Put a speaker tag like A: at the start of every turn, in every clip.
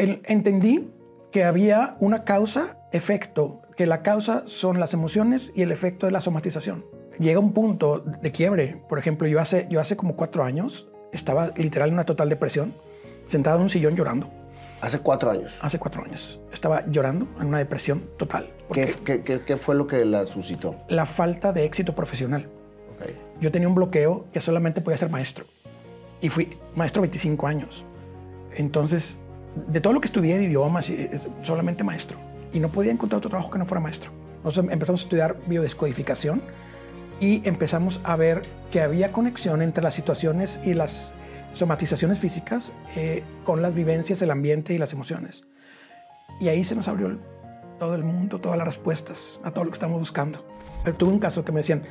A: el- entendí que había una causa-efecto, que la causa son las emociones y el efecto es la somatización. Llega un punto de quiebre. Por ejemplo, yo hace, yo hace como cuatro años estaba literal en una total depresión, sentado en un sillón llorando.
B: Hace cuatro años.
A: Hace cuatro años. Estaba llorando en una depresión total.
B: ¿Qué, qué- qué- qué fue lo que la suscitó?
A: la falta de éxito profesional.
B: Ok.
A: Yo tenía un bloqueo que solamente podía ser maestro. Y fui maestro 25 años. Entonces, de todo lo que estudié de idiomas, y, eh, solamente maestro. Y no podía encontrar otro trabajo que no fuera maestro. Entonces empezamos a estudiar biodescodificación y empezamos a ver que había conexión entre las situaciones y las somatizaciones físicas eh, con las vivencias, el ambiente y las emociones. Y ahí se nos abrió todo el mundo, todas las respuestas a todo lo que estamos buscando. Eh, Tuve un caso que me decían,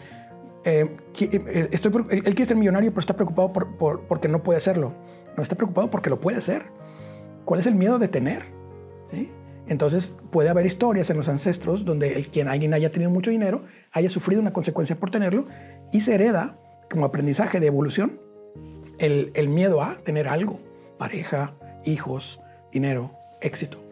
A: eh, eh, estoy, él, quiere ser millonario, pero está preocupado por, por- porque no puede serlo. No está preocupado porque lo puede ser. ¿Cuál es el miedo de tener? Entonces puede haber historias en los ancestros donde el, quien alguien haya tenido mucho dinero haya sufrido una consecuencia por tenerlo y se hereda como aprendizaje de evolución el, el miedo a tener algo, pareja, hijos, dinero, éxito.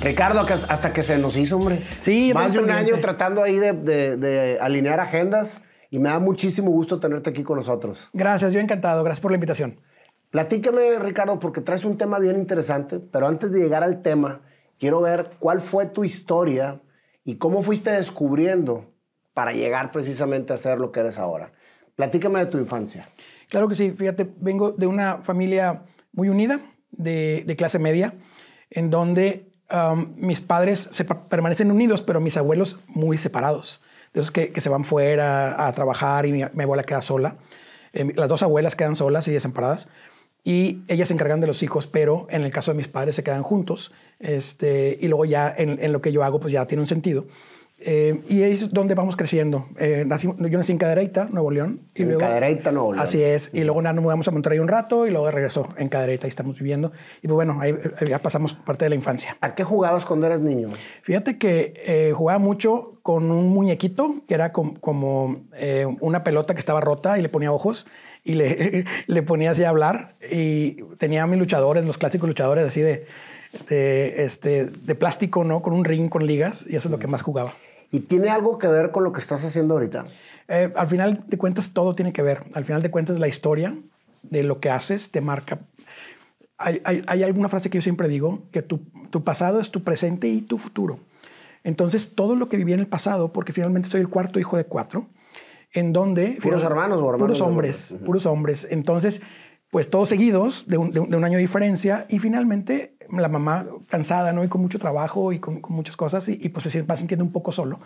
B: Ricardo, hasta que se nos hizo, hombre.
A: Sí,
B: Más de un año tratando ahí de, de- de alinear agendas y me da muchísimo gusto tenerte aquí con nosotros.
A: Gracias, yo encantado. Gracias por la invitación.
B: Platícame, Ricardo, porque traes un tema bien interesante, pero antes de llegar al tema, quiero ver cuál fue tu historia y cómo fuiste descubriendo para llegar precisamente a ser lo que eres ahora. Platícame de tu infancia.
A: Claro que sí, fíjate, vengo de una familia muy unida, de, de clase media, en donde um, mis padres se permanecen unidos, pero mis abuelos muy separados. De esos que, que se van fuera a trabajar y mi, mi abuela queda sola. Eh, las dos abuelas quedan solas y desamparadas. Y ellas se encargan de los hijos, pero en el caso de mis padres se quedan juntos. Este, y luego ya en, en lo que yo hago, pues ya tiene un sentido. Eh, y ahí es donde vamos creciendo. Eh, nací- yo nací en Cadereyta, Nuevo León. Y
B: En
A: luego,
B: Cadereyta, Nuevo León.
A: Así es. Y luego nada, nos mudamos a Monterrey un rato y luego regresó en Cadereyta. Ahí estamos viviendo. Y pues bueno, ahí eh, ya pasamos parte de la infancia.
B: ¿A qué jugabas cuando eras niño?
A: Fíjate que eh, jugaba mucho con un muñequito que era com- como una pelota que estaba rota y le ponía ojos y le, le ponía así a hablar. Y tenía mis luchadores, los clásicos luchadores así de, de, este, de plástico, ¿no? Con un ring, con ligas. Y eso es lo que más jugaba.
B: ¿Y tiene algo que ver con lo que estás haciendo ahorita?
A: Eh, al final de cuentas, todo tiene que ver. Al final de cuentas, la historia de lo que haces te marca. Hay, hay- hay alguna frase que yo siempre digo, que tu, tu pasado es tu presente y tu futuro. Entonces, todo lo que viví en el pasado, porque finalmente soy el cuarto hijo de cuatro, en donde...
B: ¿Puros hermanos o hermanos
A: Puros hombres, puros hombres. Entonces, pues todos seguidos, de un- de un año de diferencia, y finalmente la mamá cansada, ¿no? Y con mucho trabajo y con, muchas cosas, y, y, pues se va sintiendo un poco solo.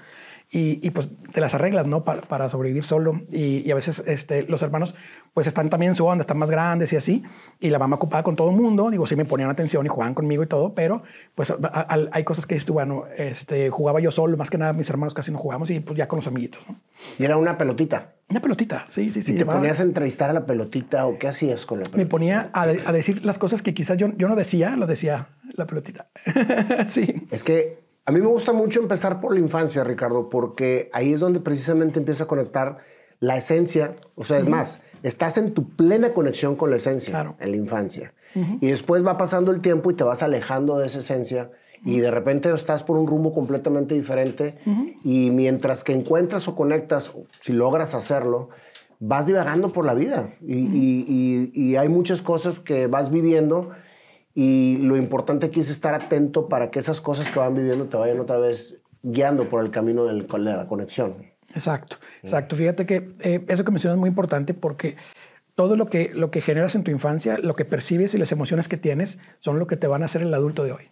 A: Y, y, pues te las arreglas, ¿no? Para, para sobrevivir solo. Y, y a veces este, los hermanos pues están también en su onda, están más grandes y así. Y la mamá ocupada con todo el mundo. Digo, sí me ponían atención y jugaban conmigo y todo, pero pues a- a- hay cosas que dices bueno, este, jugaba yo solo, más que nada mis hermanos casi no jugamos y pues ya con los amiguitos, ¿no?
B: Y era una pelotita.
A: Una pelotita, sí, sí, sí.
B: ¿Y te
A: llevaba-
B: ponías a entrevistar a la pelotita o qué hacías con la pelotita?
A: me ponía a, de- a decir las cosas que quizás yo, yo no decía, lo decía la pelotita. sí.
B: Es que a mí me gusta mucho empezar por la infancia, Ricardo, porque ahí es donde precisamente empieza a conectar la esencia. O sea, es más, estás en tu plena conexión con la esencia
A: Claro.
B: en la infancia. Y después va pasando el tiempo y te vas alejando de esa esencia. Y de repente estás por un rumbo completamente diferente. Y mientras que encuentras o conectas, si logras hacerlo, vas divagando por la vida. Y, y- y- y hay muchas cosas que vas viviendo. Y lo importante aquí es estar atento para que esas cosas que van viviendo te vayan otra vez guiando por el camino del- de la conexión.
A: Exacto, exacto. Fíjate que eh, eso que mencionas es muy importante porque todo lo que, lo que generas en tu infancia, lo que percibes y las emociones que tienes son lo que te van a hacer el adulto de hoy.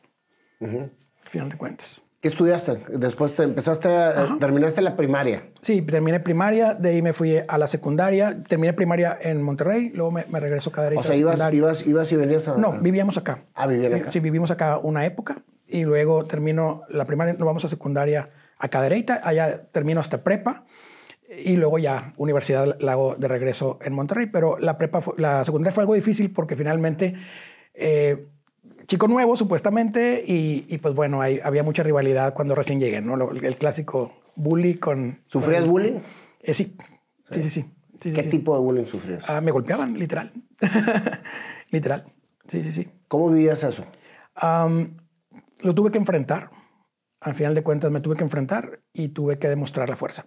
A: Al final de cuentas.
B: ¿Qué estudiaste? Después te empezaste, a, terminaste la primaria.
A: Sí, terminé primaria, de ahí me fui a la secundaria, terminé primaria en Monterrey, luego me, me regreso a Cadereyta
B: O sea, ibas, ibas, ibas y venías a...
A: No, vivíamos acá.
B: Ah, vivían acá.
A: Sí, vivimos acá una época y luego termino la primaria, nos vamos a secundaria a Cadereyta, allá termino hasta prepa. Y luego ya, universidad la hago de regreso en Monterrey, pero la prepa, la secundaria fue algo difícil porque finalmente, eh, chico nuevo supuestamente, y, pues bueno, había mucha rivalidad cuando recién llegué, ¿no? el clásico bully con...
B: ¿Sufrías bullying?
A: Eh, sí. sí, sí, sí.
B: ¿Qué tipo de bullying sufrías?
A: Ah, me golpeaban, literal. literal. Sí, sí, sí.
B: ¿Cómo vivías eso?
A: lo tuve que enfrentar. Al final de cuentas me tuve que enfrentar y tuve que demostrar la fuerza.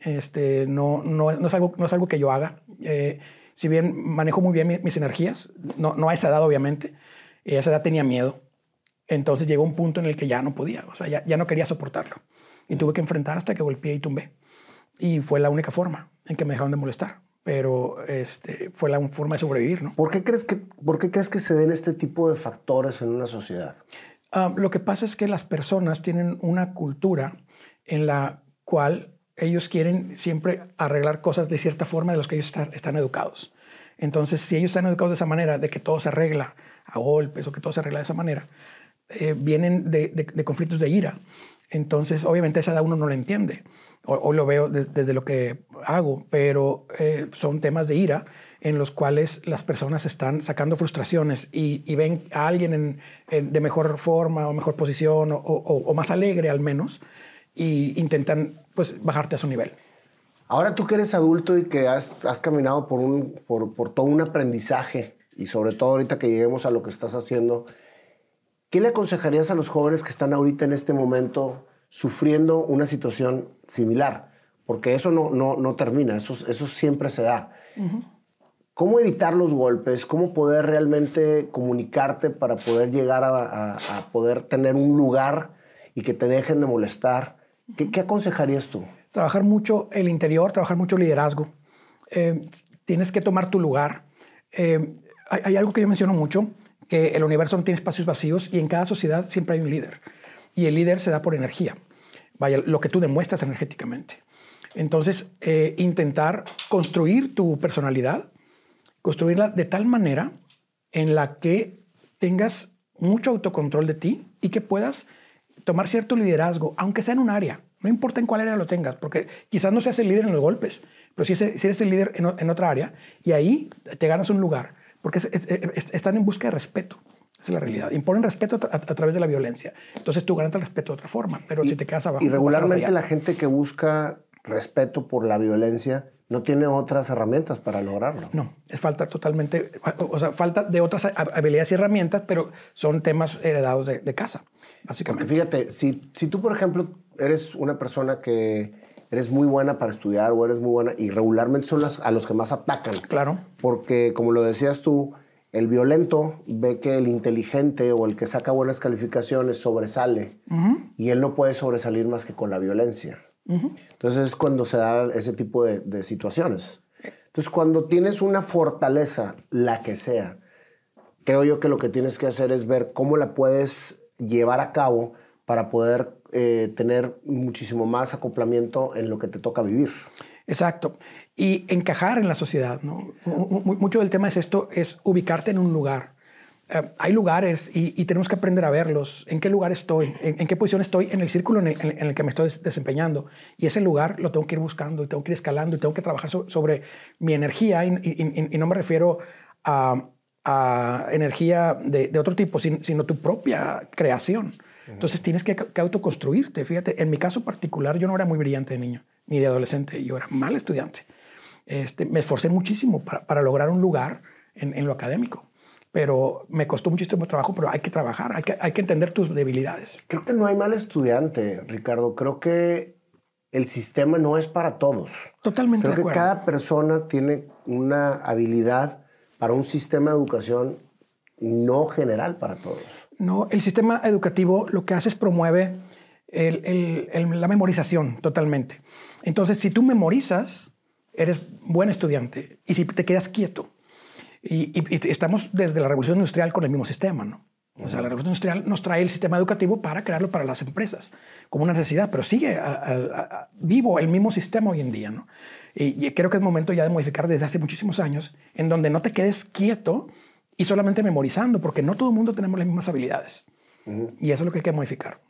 A: Este, no, no, no, es, algo, no es algo que yo haga. Eh, si bien manejo muy bien mis, energías, no, no a esa edad obviamente, a esa edad tenía miedo. Entonces llegó un punto en el que ya no podía, o sea, ya, ya no quería soportarlo. Y tuve que enfrentar hasta que golpeé y tumbé. Y fue la única forma en que me dejaron de molestar. Pero este, fue la forma de sobrevivir, ¿no?
B: ¿Por qué, crees que, ¿Por qué crees que se den este tipo de factores en una sociedad?
A: Ah, lo que pasa es que las personas tienen una cultura en la cual ellos quieren siempre arreglar cosas de cierta forma de los que ellos están educados. Entonces, si ellos están educados de esa manera, de que todo se arregla a golpes o que todo se arregla de esa manera, eh, vienen de, conflictos de ira. Entonces, obviamente esa edad uno no la entiende. O, lo veo desde lo que hago, pero eh, son temas de ira en los cuales las personas están sacando frustraciones y, ven a alguien de mejor forma o mejor posición o, más alegre al menos y intentan pues bajarte a su nivel.
B: Ahora tú que eres adulto y que has, caminado por, todo un aprendizaje y sobre todo ahorita que lleguemos a lo que estás haciendo, ¿qué le aconsejarías a los jóvenes que están ahorita en este momento sufriendo una situación similar? Porque eso no, no, no termina, eso, eso siempre se da. ¿Cómo evitar los golpes? ¿Cómo poder realmente comunicarte para poder llegar a, a poder tener un lugar y que te dejen de molestar? ¿Qué, aconsejarías tú?
A: Trabajar mucho el interior, trabajar mucho liderazgo. Eh, tienes que tomar tu lugar. Eh, hay, algo que yo menciono mucho, que el universo no tiene espacios vacíos y en cada sociedad siempre hay un líder. Y el líder se da por energía. Vaya, lo que tú demuestras energéticamente. Entonces, eh, intentar construir tu personalidad, construirla de tal manera en la que tengas mucho autocontrol de ti y que puedas tomar cierto liderazgo, aunque sea en un área. No importa en cuál área lo tengas, porque quizás no seas el líder en los golpes, pero si, eres el líder en, otra área y ahí te ganas un lugar, porque están en busca de respeto. Esa es la realidad. Imponen respeto a, través de la violencia. Entonces tú ganas el respeto de otra forma, pero si te quedas abajo.
B: Y regularmente la gente que busca respeto por la violencia no tiene otras herramientas para lograrlo.
A: No, es falta totalmente, o sea, falta de otras habilidades y herramientas, pero son temas heredados de, de casa, básicamente.
B: fíjate, si, si tú, por ejemplo, eres una persona que eres muy buena para estudiar o eres muy buena y regularmente son las, a los que más atacan.
A: Claro.
B: Porque, como lo decías tú, el violento ve que el inteligente o el que saca buenas calificaciones sobresale y él no puede sobresalir más que con la violencia. Entonces es cuando se da ese tipo de, situaciones. Entonces cuando tienes una fortaleza, la que sea, creo yo que lo que tienes que hacer es ver cómo la puedes llevar a cabo para poder eh, tener muchísimo más acoplamiento en lo que te toca vivir.
A: Exacto. Y encajar en la sociedad. ¿no? Mucho del tema es esto, es ubicarte en un lugar. Eh, hay lugares y, tenemos que aprender a verlos. ¿En qué lugar estoy? ¿En, qué posición estoy en el círculo en el, que me estoy desempeñando? Y ese lugar lo tengo que ir buscando y tengo que ir escalando y tengo que trabajar sobre mi energía. Y, no me refiero a, energía de, otro tipo, sino, tu propia creación. Entonces tienes que, autoconstruirte. Fíjate, en mi caso particular, yo no era muy brillante de niño ni de adolescente. Yo era mal estudiante. Este, me esforcé muchísimo para, lograr un lugar en lo académico pero me costó muchísimo trabajo, pero hay que trabajar, hay que, hay que entender tus debilidades.
B: Creo que no hay mal estudiante, Ricardo. Creo que el sistema no es para todos.
A: Totalmente
B: Creo
A: que
B: cada persona tiene una habilidad para un sistema de educación no general para todos.
A: No, el sistema educativo lo que hace es promueve la memorización totalmente. Entonces, si tú memorizas, eres buen estudiante. Y si te quedas quieto, y, estamos desde la revolución industrial con el mismo sistema, ¿no? O sea, la revolución industrial nos trae el sistema educativo para crearlo para las empresas como una necesidad, pero sigue vivo el mismo sistema hoy en día, ¿no? Y, creo que es momento ya de modificar desde hace muchísimos años, en donde no te quedes quieto y solamente memorizando, porque no todo el mundo tenemos las mismas habilidades. Y eso es lo que hay que modificar.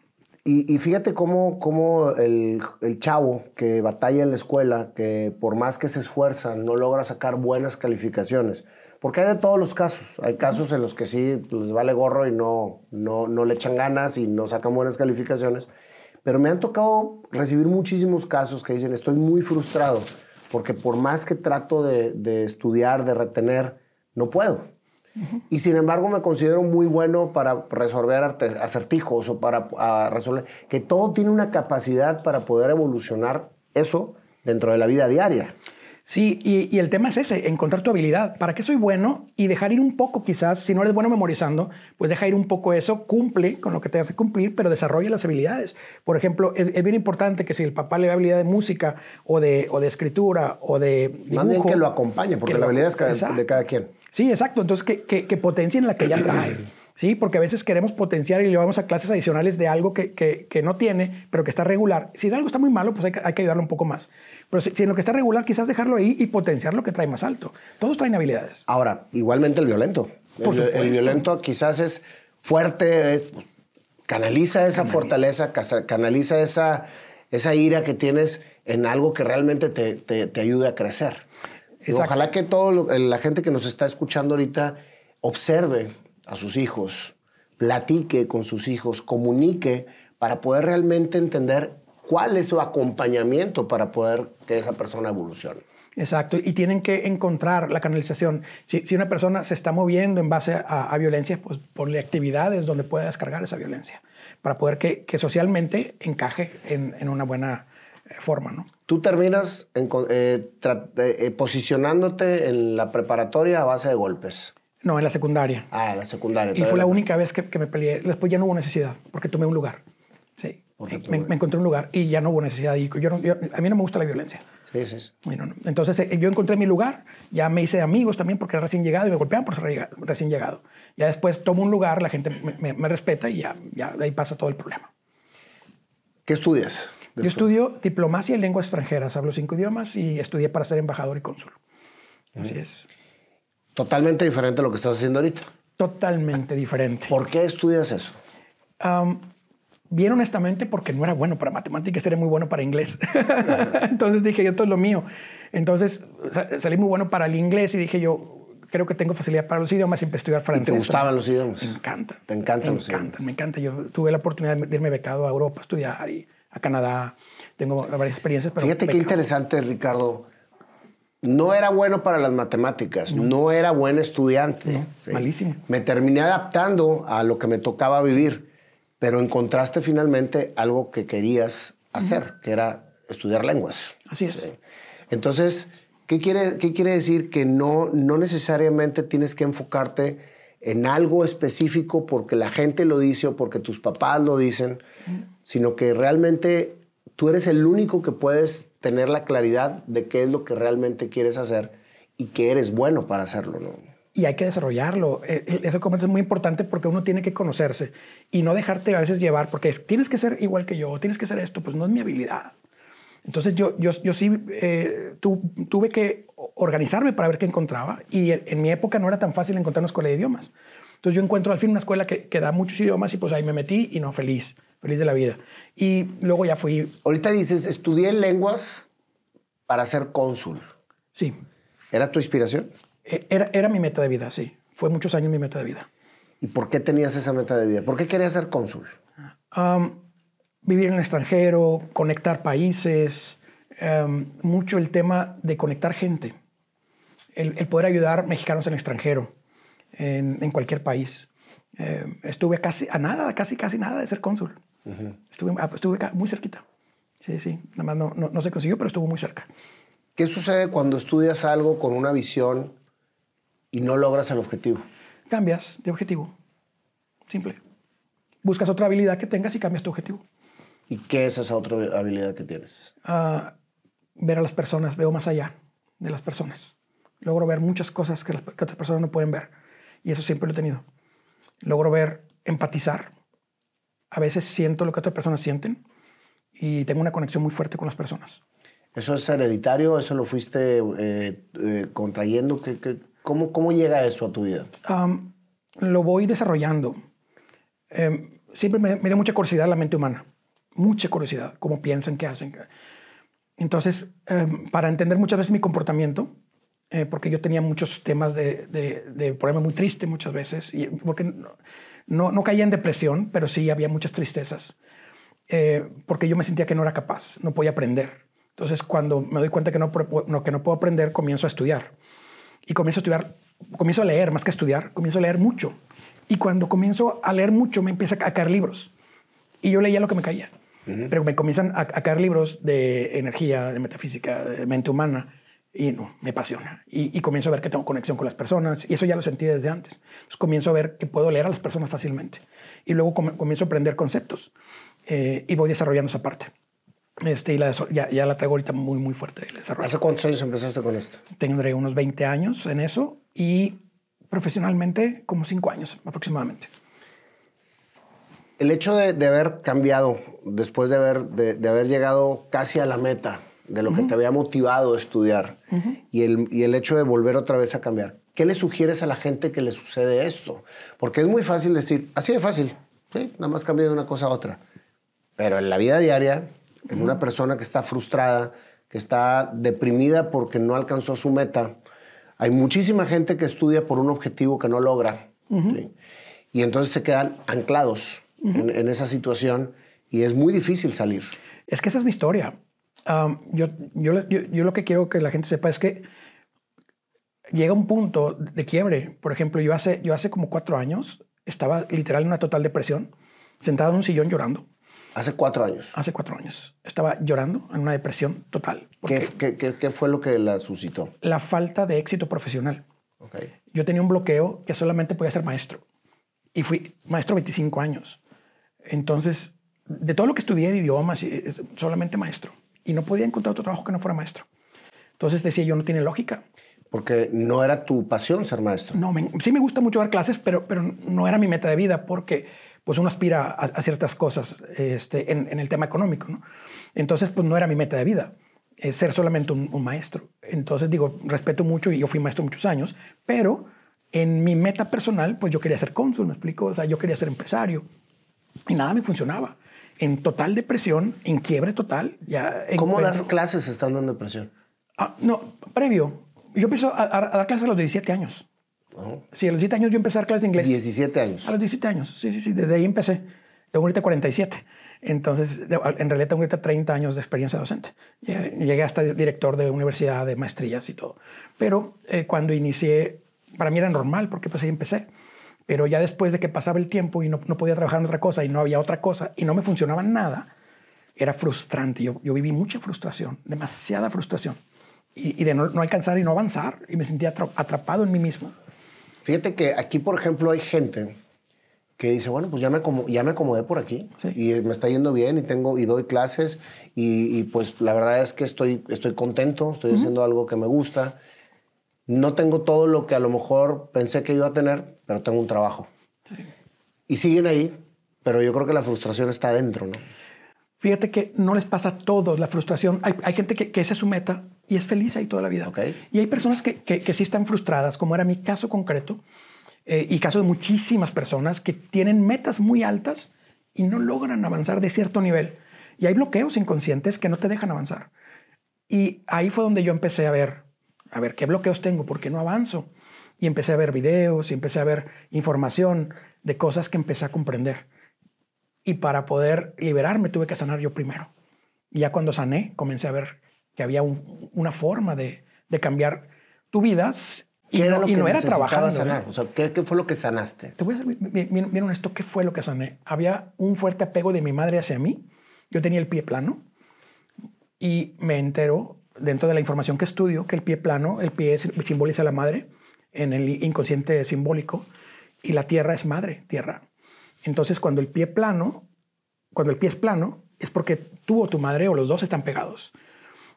B: Y, y fíjate cómo, cómo el, el chavo que batalla en la escuela, que por más que se esfuerza, no logra sacar buenas calificaciones. Porque hay de todos los casos. Hay casos en los que sí les vale gorro y no, no, no le echan ganas y no sacan buenas calificaciones. Pero me han tocado recibir muchísimos casos que dicen, estoy muy frustrado, porque por más que trato de, de estudiar, de retener, no puedo. Y sin embargo me considero muy bueno para resolver acertijos o para a resolver, que todo tiene una capacidad para poder evolucionar eso dentro de la vida diaria.
A: Sí, y, y el tema es ese, encontrar tu habilidad. ¿Para qué soy bueno? Y dejar ir un poco quizás, si no eres bueno memorizando, pues deja ir un poco eso, cumple con lo que te hace cumplir, pero desarrolla las habilidades. Por ejemplo, es, es bien importante que si el papá le da habilidad de música o de, o de escritura o de dibujo...
B: Más bien que lo acompañe, porque
A: que
B: la habilidad es cada- de cada quien.
A: Sí, exacto. Entonces, que, que, que potencien la que ya trae. Sí, porque a veces queremos potenciar y le vamos a clases adicionales de algo que, que, que no tiene, pero que está regular. Si algo está muy malo, pues hay que, hay que ayudarlo un poco más. Pero si, si en lo que está regular, quizás dejarlo ahí y potenciar lo que trae más alto. Todos traen habilidades.
B: Ahora, igualmente el violento. El,
A: Por
B: el
A: supuesto.
B: violento quizás es fuerte, es, pues, canaliza esa fortaleza, canaliza esa, esa ira que tienes en algo que realmente te, te, te ayude a crecer. Ojalá que todo lo- la gente que nos está escuchando ahorita observe a sus hijos, platique con sus hijos, comunique para poder realmente entender cuál es su acompañamiento para poder que esa persona evolucione.
A: Exacto. Y tienen que encontrar la canalización. Si, si una persona se está moviendo en base a, a violencia, pues ponle actividades donde pueda descargar esa violencia para poder que, que socialmente encaje en, en una buena eh, forma, ¿no?
B: Tú terminas en eh, eh, eh, posicionándote en la preparatoria a base de golpes.
A: No, en la secundaria.
B: Ah, en la secundaria.
A: Y fue la única vez que, que me peleé. Después ya no hubo necesidad, porque tomé un lugar. Sí. Me, encontré un lugar y ya no hubo necesidad. Y yo no- yo- a mí no me gusta la violencia.
B: Sí, sí. sí.
A: No. Entonces eh, yo encontré mi lugar, ya me hice amigos también porque era recién llegado y me golpeaban por ser recién llegado. Ya después tomo un lugar, la gente me respeta y ya, ya de ahí pasa todo el problema.
B: ¿Qué estudias?
A: Yo estudio diplomacia y lenguas extranjeras, hablo cinco idiomas y estudié para ser embajador y cónsul. Así es.
B: Totalmente diferente a lo que estás haciendo ahorita.
A: Totalmente diferente.
B: ¿Por qué estudias eso?
A: Am, bien honestamente, porque no era bueno para matemáticas, era muy bueno para inglés. Entonces dije, esto es lo mío. Entonces sa- salí muy bueno para el inglés y dije yo, creo que tengo facilidad para los idiomas y empecé a estudiar
B: ¿Y
A: francés.
B: te gustaban los idiomas?
A: Me encanta.
B: Te encantan
A: Me
B: los
A: encantan,
B: idiomas.
A: me encanta. Yo tuve la oportunidad de irme becado a Europa a estudiar y a Canadá. Tengo varias experiencias. Pero
B: Fíjate qué interesante, Ricardo. No era bueno para las matemáticas, no, era buen estudiante.
A: No, malísimo.
B: Me terminé adaptando a lo que me tocaba vivir, pero encontraste finalmente algo que querías hacer, que era estudiar lenguas.
A: Así es.
B: Entonces, ¿qué quiere, qué quiere decir? Que no, no necesariamente tienes que enfocarte en algo específico porque la gente lo dice o porque tus papás lo dicen, sino que realmente tú eres el único que puedes tener la claridad de qué es lo que realmente quieres hacer y que eres bueno para hacerlo.
A: y hay que desarrollarlo. Eh, Eso es muy importante porque uno tiene que conocerse y no dejarte a veces llevar porque es, tienes que ser igual que yo, tienes que ser esto, pues no es mi habilidad. Entonces yo, yo, yo sí eh, tu- tuve que organizarme para ver qué encontraba y en, en mi época no era tan fácil encontrar una escuela de idiomas. Entonces yo encuentro al fin una escuela que, que da muchos idiomas y pues ahí me metí y no, feliz, feliz de la vida. Y luego ya fui,
B: Ahorita dices, estudié lenguas para ser cónsul.
A: sí,
B: ¿Era tu inspiración?
A: eh, era, era mi meta de vida, sí. Fue muchos años mi meta de vida.
B: ¿Y por qué tenías esa meta de vida? ¿Por qué querías ser cónsul?
A: Um, vivir en el extranjero, conectar países, um, mucho el tema de conectar gente, el, el poder ayudar mexicanos en el extranjero, en, en cualquier país. Eh, estuve casi a nada, casi, casi nada de ser cónsul. Estuve, ah, estuve ca- muy cerquita. Sí, sí, nada más no, no, no se consiguió, pero estuvo muy cerca.
B: ¿Qué sucede cuando estudias algo con una visión y no logras el objetivo?
A: Cambias de objetivo. Simple. Buscas otra habilidad que tengas y cambias tu objetivo.
B: ¿Y qué es esa otra habilidad que tienes?
A: a ver a las personas, veo más allá de las personas. Logro ver muchas cosas que, las, que otras personas no pueden ver. Y eso siempre lo he tenido. Logro ver, empatizar. A veces siento lo que otras personas sienten y tengo una conexión muy fuerte con las personas.
B: ¿Eso es hereditario? ¿Eso lo fuiste eh, eh, contrayendo? ¿Qué, qué- cómo, ¿Cómo llega eso a tu vida?
A: Am, lo voy desarrollando. Em, siempre me, me dio mucha curiosidad la mente humana. Mucha curiosidad, cómo piensan, qué hacen. Entonces, em, para entender muchas veces mi comportamiento, eh, porque yo tenía muchos temas de, de, de problema muy triste muchas veces, y porque no, no, caía en depresión, pero sí había muchas tristezas, eh, porque yo me sentía que no era capaz, no podía aprender. Entonces, cuando me doy cuenta que no, que no puedo aprender, comienzo a estudiar. Y comienzo a estudiar, comienzo a leer más que estudiar, comienzo a leer mucho. Y cuando comienzo a leer mucho, me empieza a caer libros. Y yo leía lo que me caía. Pero me comienzan a, caer libros de energía, de metafísica, de mente humana. Y no, me apasiona. Y, comienzo a ver que tengo conexión con las personas. Y eso ya lo sentí desde antes. Entonces comienzo a ver que puedo leer a las personas fácilmente. Y luego comienzo a aprender conceptos. Eh, y voy desarrollando esa parte. Este, y la, ya, ya, la traigo ahorita muy, muy fuerte.
B: ¿Hace cuántos años empezaste con esto?
A: Tendré unos 20 años en eso. Y profesionalmente, como 5 años aproximadamente
B: el hecho de, haber cambiado, después de haber, de, haber llegado casi a la meta de lo que te había motivado a estudiar y, el, y el hecho de volver otra vez a cambiar, ¿qué le sugieres a la gente que le sucede esto? Porque es muy fácil decir, así de fácil, ¿sí? nada más cambia de una cosa a otra. Pero en la vida diaria, en una persona que está frustrada, que está deprimida porque no alcanzó su meta, hay muchísima gente que estudia por un objetivo que no logra. Y entonces se quedan anclados en, esa situación y es muy difícil salir.
A: Es que esa es mi historia. yo, yo, yo, lo que quiero que la gente sepa es que llega un punto de quiebre. Por ejemplo, yo hace, yo hace como cuatro años estaba literal en una total depresión, sentado en un sillón llorando.
B: Hace cuatro años.
A: Hace cuatro años. Estaba llorando en una depresión total.
B: ¿Qué, qué, qué, qué fue lo que la suscitó?
A: La falta de éxito profesional. Okay. Yo tenía un bloqueo que solamente podía ser maestro. Y fui maestro 25 años. Entonces, de todo lo que estudié de idiomas, eh, solamente maestro. Y no podía encontrar otro trabajo que no fuera maestro. Entonces decía yo, no tiene lógica.
B: Porque no era tu pasión ser maestro.
A: No, sí me gusta mucho dar clases, pero, pero no era mi meta de vida porque pues uno aspira a, ciertas cosas este, en, el tema económico. ¿no? Entonces, pues no era mi meta de vida eh, ser solamente un, un, maestro. Entonces, digo, respeto mucho y yo fui maestro muchos años, pero en mi meta personal, pues yo quería ser cónsul, me explico. O sea, yo quería ser empresario, y nada me funcionaba. En total depresión, en quiebre total. Ya
B: ¿Cómo das clases estando en depresión?
A: Ah, no, previo. Yo empecé a, dar clases a los 17 años. Sí, a los 17 años yo empecé a dar clases de inglés.
B: 17 años.
A: A los 17 años, sí, sí, sí, desde ahí empecé. Tengo ahorita 47. Entonces, en realidad tengo ahorita 30 años de experiencia docente. Llegué hasta director de universidad, de maestrías y todo. Pero eh, cuando inicié, para mí era normal porque pues ahí empecé. Pero ya después de que pasaba el tiempo y no, no, podía trabajar en otra cosa y no había otra cosa y no me funcionaba nada, era frustrante. Yo, yo viví mucha frustración, demasiada frustración. Y, y de no, no, alcanzar y no avanzar. Y me sentía atrapado en mí mismo.
B: Fíjate que aquí, por ejemplo, hay gente que dice, bueno, pues ya me, ya me acomodé por aquí y me está yendo bien y, tengo, y doy clases y, y pues la verdad es que estoy, estoy contento, estoy haciendo algo que me gusta no tengo todo lo que a lo mejor pensé que iba a tener, pero tengo un trabajo. Y siguen ahí, pero yo creo que la frustración está adentro, ¿no?
A: Fíjate que no les pasa a todos la frustración. Hay, gente que, esa es su meta y es feliz ahí toda la vida. Y hay personas que, que, sí están frustradas, como era mi caso concreto, eh, y caso de muchísimas personas que tienen metas muy altas y no logran avanzar de cierto nivel. Y hay bloqueos inconscientes que no te dejan avanzar. Y ahí fue donde yo empecé a ver a ver qué bloqueos tengo, por qué no avanzo. Y empecé a ver videos y empecé a ver información de cosas que empecé a comprender. Y para poder liberarme tuve que sanar yo primero. Y ya cuando sané, comencé a ver que había una forma de, cambiar tu vida
B: y, no, era, lo que no era trabajando. Sanar? O sea, ¿qué, fue lo que sanaste?
A: Te voy a ser bien, bien, honesto, ¿qué fue lo que sané? Había un fuerte apego de mi madre hacia mí. Yo tenía el pie plano y me entero dentro de la información que estudio, que el pie plano, el pie simboliza a la madre en el inconsciente simbólico y la tierra es madre, tierra. Entonces, cuando el pie plano, cuando el pie es plano, es porque tú o tu madre o los dos están pegados.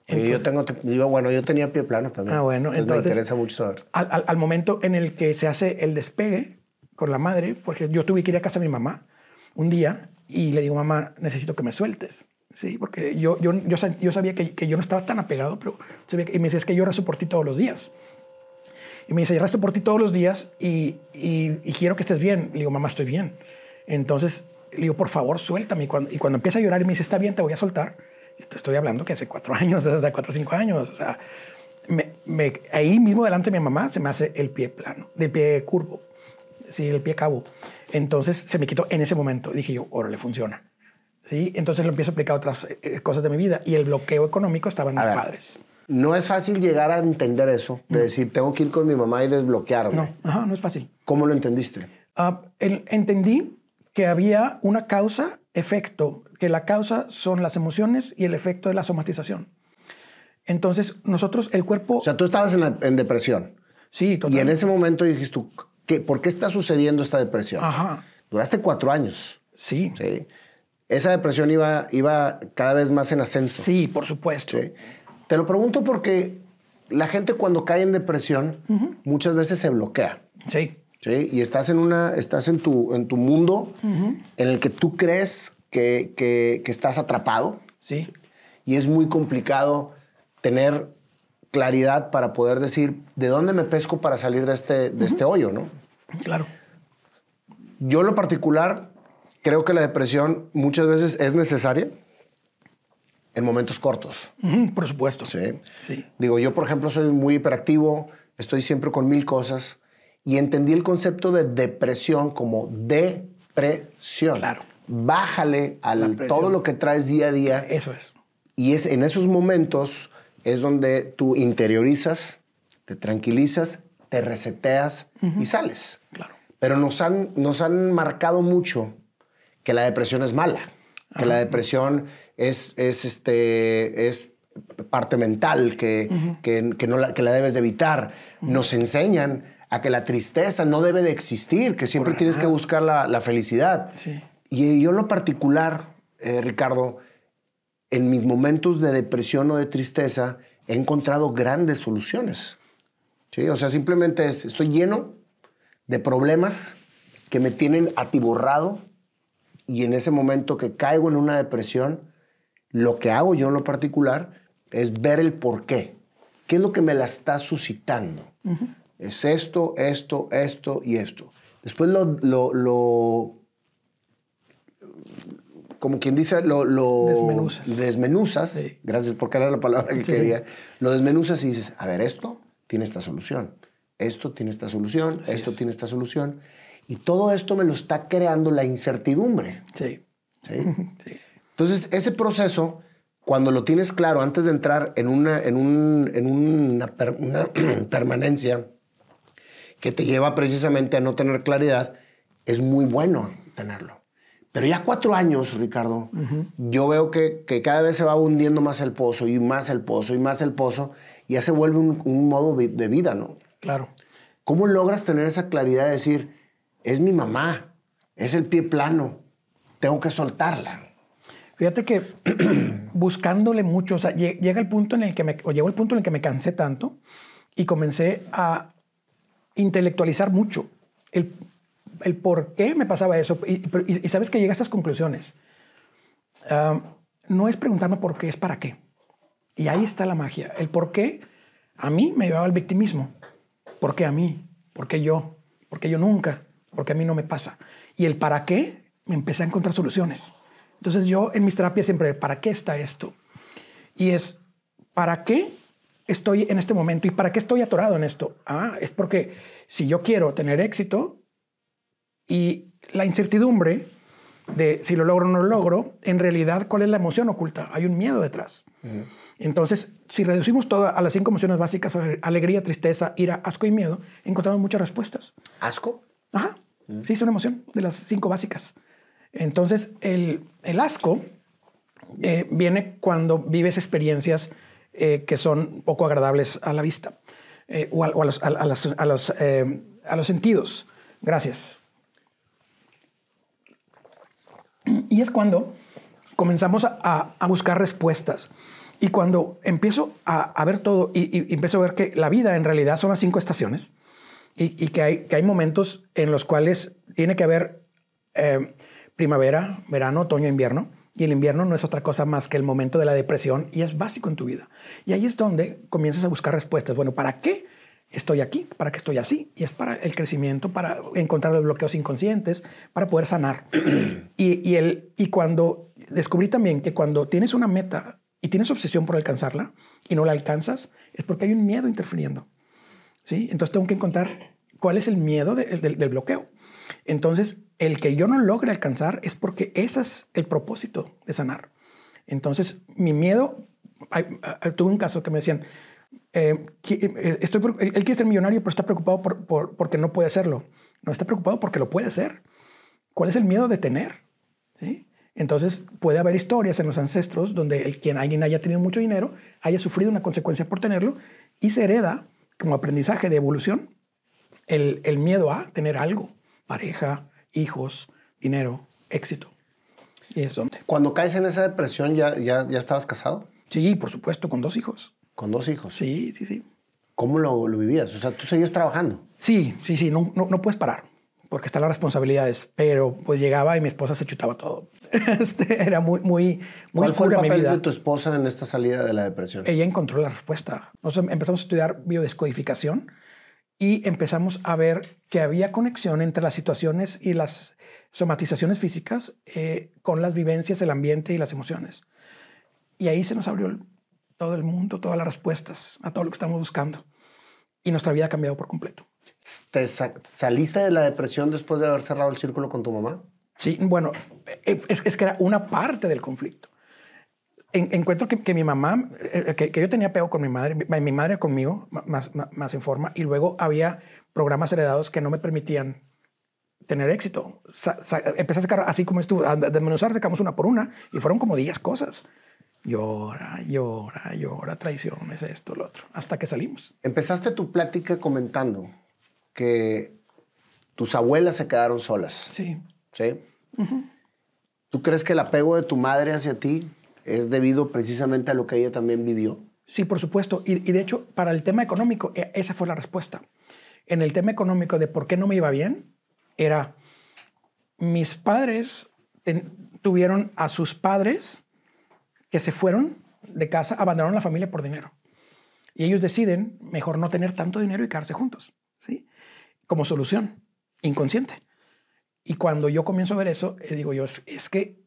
B: yo tengo, bueno, yo tenía pie plano también.
A: Ah, bueno, entonces,
B: me interesa mucho saber.
A: Al, al, momento en el que se hace el despegue con la madre, porque yo tuve que ir a casa de mi mamá un día y le digo, mamá, necesito que me sueltes. Sí, porque yo, yo, yo, sabía que, que, yo no estaba tan apegado, pero sabía que, y me decía, es que yo rezo por ti todos los días. Y me dice, yo rezo por ti todos los días y, y, quiero que estés bien. Le digo, mamá, estoy bien. Entonces Le digo, por favor, suéltame. Y cuando, y cuando empieza a llorar me dice, está bien, te voy a soltar. Estoy hablando que hace cuatro años, hace cuatro o cinco años. O sea, me, me- ahí mismo delante de mi mamá se me hace el pie plano, de pie curvo. Sí, el pie cabo. Entonces se me quitó en ese momento. Dije yo, órale, funciona. Sí, entonces lo empiezo a aplicar a otras eh, cosas de mi vida. Y el bloqueo económico estaba en
B: A
A: mis
B: ver.
A: padres.
B: No es fácil llegar a entender eso, de decir, tengo que ir con mi mamá y desbloquearme.
A: No, ajá, no es fácil.
B: ¿Cómo lo entendiste?
A: Ah, el- entendí que había una causa, efecto, que la causa son las emociones y el efecto es la somatización. Entonces, nosotros, el cuerpo,
B: O sea, tú estabas en, la- en depresión
A: sí, total.
B: y en ese momento dijiste tú, ¿qué, ¿por qué está sucediendo esta depresión?
A: Ajá,
B: Duraste cuatro años.
A: sí, ¿sí?
B: Esa depresión iba, iba cada vez más en ascenso.
A: por supuesto.
B: ¿sí? Te lo pregunto porque la gente cuando cae en depresión muchas veces se bloquea.
A: Sí,
B: ¿sí? Y estás en, una, estás en, tu, en tu mundo en el que tú crees que, que- que estás atrapado
A: sí,
B: y es muy complicado tener claridad para poder decir de dónde me pesco para salir de este, de este hoyo, ¿no?
A: claro.
B: Yo en lo particular creo que la depresión muchas veces es necesaria en momentos cortos.
A: Ujú, por supuesto.
B: ¿sí?
A: Sí.
B: Digo, yo por ejemplo soy muy hiperactivo, estoy siempre con mil cosas y entendí el concepto de depresión como depresión.
A: Claro.
B: Bájale al todo lo que traes día a día
A: Eso es.
B: y es en esos momentos es donde tú interiorizas, te tranquilizas, te reseteas y sales.
A: Claro.
B: Pero nos han, nos han marcado mucho que la depresión es mala, que la depresión es, es, este, es parte mental, que, que, que no la, que la debes de evitar. Nos enseñan a que la tristeza no debe de existir, que siempre
A: Por
B: tienes que buscar la, la felicidad.
A: Sí.
B: Y yo en lo particular, eh, Ricardo, en mis momentos de depresión o de tristeza, he encontrado grandes soluciones. ¿Sí? O sea, simplemente es, estoy lleno de problemas que me tienen atiborrado y en ese momento que caigo en una depresión, lo que hago yo en lo particular es ver el por qué. ¿Qué es lo que me la está suscitando? Es esto, esto, esto y esto. Después lo, lo- lo- como quien dice, lo, lo
A: Desmenuzas.
B: desmenuzas.
A: Sí.
B: Gracias porque era la palabra que
A: Sí.
B: quería. Lo desmenuzas y dices, a ver, esto tiene esta solución. Esto tiene esta solución.
A: Así
B: esto
A: es.
B: tiene esta solución. Y todo esto me lo está creando la incertidumbre.
A: Sí.
B: ¿sí?
A: Sí.
B: Entonces, ese proceso, cuando lo tienes claro, antes de entrar en una, en un- en una, per- una permanencia que te lleva precisamente a no tener claridad, es muy bueno tenerlo. Pero ya cuatro años, Ricardo, yo veo que, que cada vez se va hundiendo más el pozo y más el pozo y más el pozo, y ya se vuelve un, un modo de vida, ¿no?
A: Claro.
B: ¿Cómo logras tener esa claridad de decir, es mi mamá, es el pie plano, tengo que soltarla?
A: Fíjate que buscándole mucho, o sea, lle- llega el punto en el que me, llegó el punto en el que me cansé tanto y comencé a intelectualizar mucho el, por qué me pasaba eso. Y sabes que llega a estas conclusiones. Ah, no es preguntarme por qué, es para qué. Y ahí está la magia. El por qué a mí me llevaba al victimismo. ¿Por qué a mí? ¿Por qué yo? ¿Por qué yo nunca? ¿Por qué a mí no me pasa? Y el para qué me empecé a encontrar soluciones. Entonces yo en mis terapias siempre, ¿para qué está esto? Y es, ¿para qué estoy en este momento? ¿Y para qué estoy atorado en esto? Ah, es porque si yo quiero tener éxito y la incertidumbre de si lo logro o no lo logro, en realidad, ¿cuál es la emoción oculta? Hay un miedo detrás. Entonces, si reducimos todo a las cinco emociones básicas, ale- alegría, tristeza, ira, asco y miedo, encontramos muchas respuestas.
B: ¿Asco?
A: Ajá. Sí, es una emoción de las cinco básicas. Entonces, el, el asco eh, viene cuando vives experiencias eh, que son poco agradables a la vista eh, o, a, o a los, a- a los, sentidos. Gracias. Y es cuando comenzamos a, a- buscar respuestas. Y cuando empiezo a, ver todo y empiezo a ver que la vida en realidad son las cinco estaciones y, y que, hay, que hay momentos en los cuales tiene que haber eh, primavera, verano, otoño, invierno. Y el invierno no es otra cosa más que el momento de la depresión y es básico en tu vida. Y ahí es donde comienzas a buscar respuestas. Bueno, ¿para qué estoy aquí, para que estoy así. Y es para el crecimiento, para encontrar los bloqueos inconscientes, para poder sanar. y, y, el, y cuando descubrí también que cuando tienes una meta y tienes obsesión por alcanzarla y no la alcanzas, es porque hay un miedo interfiriendo. ¿Sí? Entonces tengo que encontrar cuál es el miedo del bloqueo. Entonces, el que yo no logre alcanzar es porque ese es el propósito de sanar. Entonces, mi miedo, tuve un caso que me decían, eh, eh, estoy, él, quiere ser millonario, pero está preocupado por, porque no puede hacerlo. No está preocupado porque lo puede hacer. ¿Cuál es el miedo de tener? ¿Sí? Entonces puede haber historias en los ancestros donde el, quien alguien haya tenido mucho dinero haya sufrido una consecuencia por tenerlo y se hereda como aprendizaje de evolución el, el miedo a tener algo, pareja, hijos, dinero, éxito. Y es donde.
B: Cuando caes en esa depresión, ¿ya, ya, ya estabas casado?
A: Sí, por supuesto, con dos hijos.
B: ¿Con dos hijos?
A: Sí, sí, sí.
B: ¿Cómo lo, lo vivías? O sea, ¿tú seguías trabajando?
A: Sí, sí, sí, no, no, no puedes parar porque están las responsabilidades, pero pues llegaba y mi esposa se chutaba todo. Este, era muy, muy, muy
B: ¿Cuál fue el papel de tu esposa en esta salida de la depresión?
A: Ella encontró la respuesta. Nosotros empezamos a estudiar biodescodificación y empezamos a ver que había conexión entre las situaciones y las somatizaciones físicas eh, con las vivencias, el ambiente y las emociones. Y ahí se nos abrió todo el mundo, todas las respuestas a todo lo que estamos buscando. Y nuestra vida ha cambiado por completo.
B: ¿Te saliste de la depresión después de haber cerrado el círculo con tu mamá?
A: Sí, bueno, eh, es, es que era una parte del conflicto. encuentro que, que, mi mamá, eh, que, que, yo tenía pego con mi madre, mi, mi madre conmigo, más, más, más, en forma, y luego había programas heredados que no me permitían tener éxito. Sa, sa, empecé a sacar, así como estuvo, a desmenuzar, sacamos una por una, y fueron como 10 cosas. Llora, llora, llora, traiciones, esto, lo otro, hasta que salimos.
B: Empezaste tu plática comentando que tus abuelas se quedaron solas.
A: Sí.
B: ¿Sí? Uh -huh. ¿Tú crees que el apego de tu madre hacia ti es debido precisamente a lo que ella también vivió?
A: Sí, por supuesto. Y, y de hecho, para el tema económico, e, esa fue la respuesta. En el tema económico de por qué no me iba bien, era mis padres ten, tuvieron a sus padres que se fueron de casa, abandonaron la familia por dinero. Y ellos deciden mejor no tener tanto dinero y quedarse juntos. ¿sí? Como solución inconsciente. Y cuando yo comienzo a ver eso, eh, digo yo, es, es, que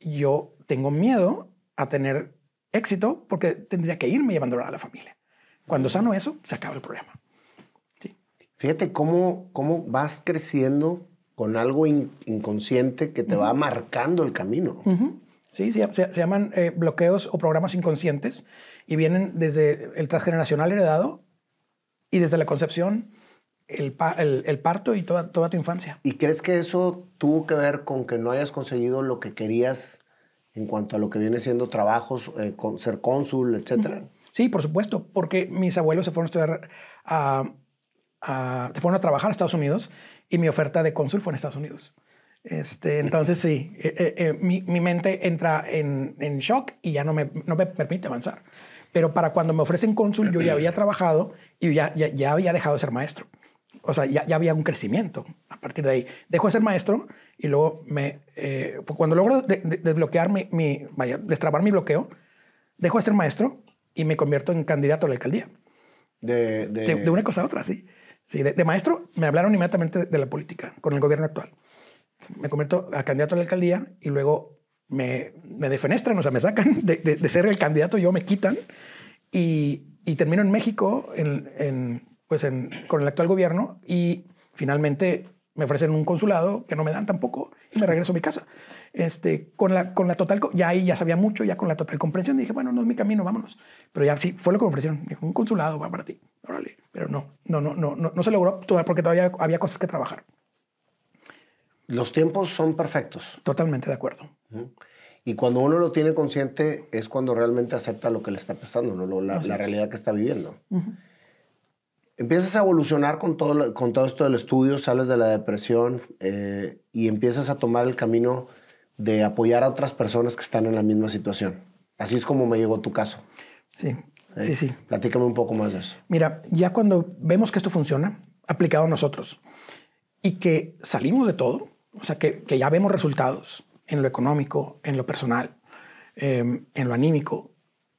A: yo tengo miedo a tener éxito porque tendría que irme y abandonar a la familia. Cuando sano eso, se acaba el problema.
B: ¿Sí? Fíjate cómo, cómo vas creciendo con algo in, inconsciente que te uh -huh. va marcando el camino.
A: Uh -huh. Sí, se, se, se llaman eh, bloqueos o programas inconscientes y vienen desde el transgeneracional heredado y desde la concepción el, el, el, parto y toda, toda tu infancia.
B: ¿Y crees que eso tuvo que ver con que no hayas conseguido lo que querías en cuanto a lo que viene siendo trabajos, eh, con, ser cónsul, etcétera?
A: Sí, por supuesto, porque mis abuelos se fueron a estudiar, a, a, se fueron a trabajar a Estados Unidos y mi oferta de cónsul fue en Estados Unidos. Este, entonces sí, eh, eh, eh, mi, mi, mente entra en, en, shock y ya no me, no me permite avanzar. Pero para cuando me ofrecen cónsul, yo ya había trabajado y ya, ya, ya había dejado de ser maestro o sea, ya, ya, había un crecimiento a partir de ahí. Dejo de ser maestro y luego me, eh, cuando logro de, de, desbloquear mi, mi, vaya, destrabar mi bloqueo, dejo de ser maestro y me convierto en candidato a la alcaldía.
B: De, de...
A: de una cosa a otra, sí. sí de, maestro me hablaron inmediatamente de la política con el gobierno actual. Me convierto a candidato a la alcaldía y luego me, me defenestran, o sea, me sacan de, ser el candidato, yo me quitan y, y termino en México en, en pues en, con el actual gobierno y finalmente me ofrecen un consulado que no me dan tampoco y me regreso a mi casa. Este, con la, con la total, ya ahí ya sabía mucho, ya con la total comprensión dije, bueno, no es mi camino, vámonos. Pero ya sí, fue lo que me ofrecieron. Dijo, un consulado va para ti. Órale. Pero no, no, no, no, no, no se logró porque todavía había cosas que trabajar.
B: Los tiempos son perfectos.
A: Totalmente de acuerdo.
B: Y cuando uno lo tiene consciente es cuando realmente acepta lo que le está pasando, ¿no? la, la realidad que está viviendo. Uh -huh empiezas a evolucionar con todo, con todo esto del estudio, sales de la depresión eh, y empiezas a tomar el camino de apoyar a otras personas que están en la misma situación. Así es como me llegó tu caso.
A: Sí, ¿Eh? sí, sí.
B: Platícame un poco más de eso.
A: Mira, ya cuando vemos que esto funciona, aplicado a nosotros, y que salimos de todo, o sea, que, que ya vemos resultados en lo económico, en lo personal, eh, en lo anímico,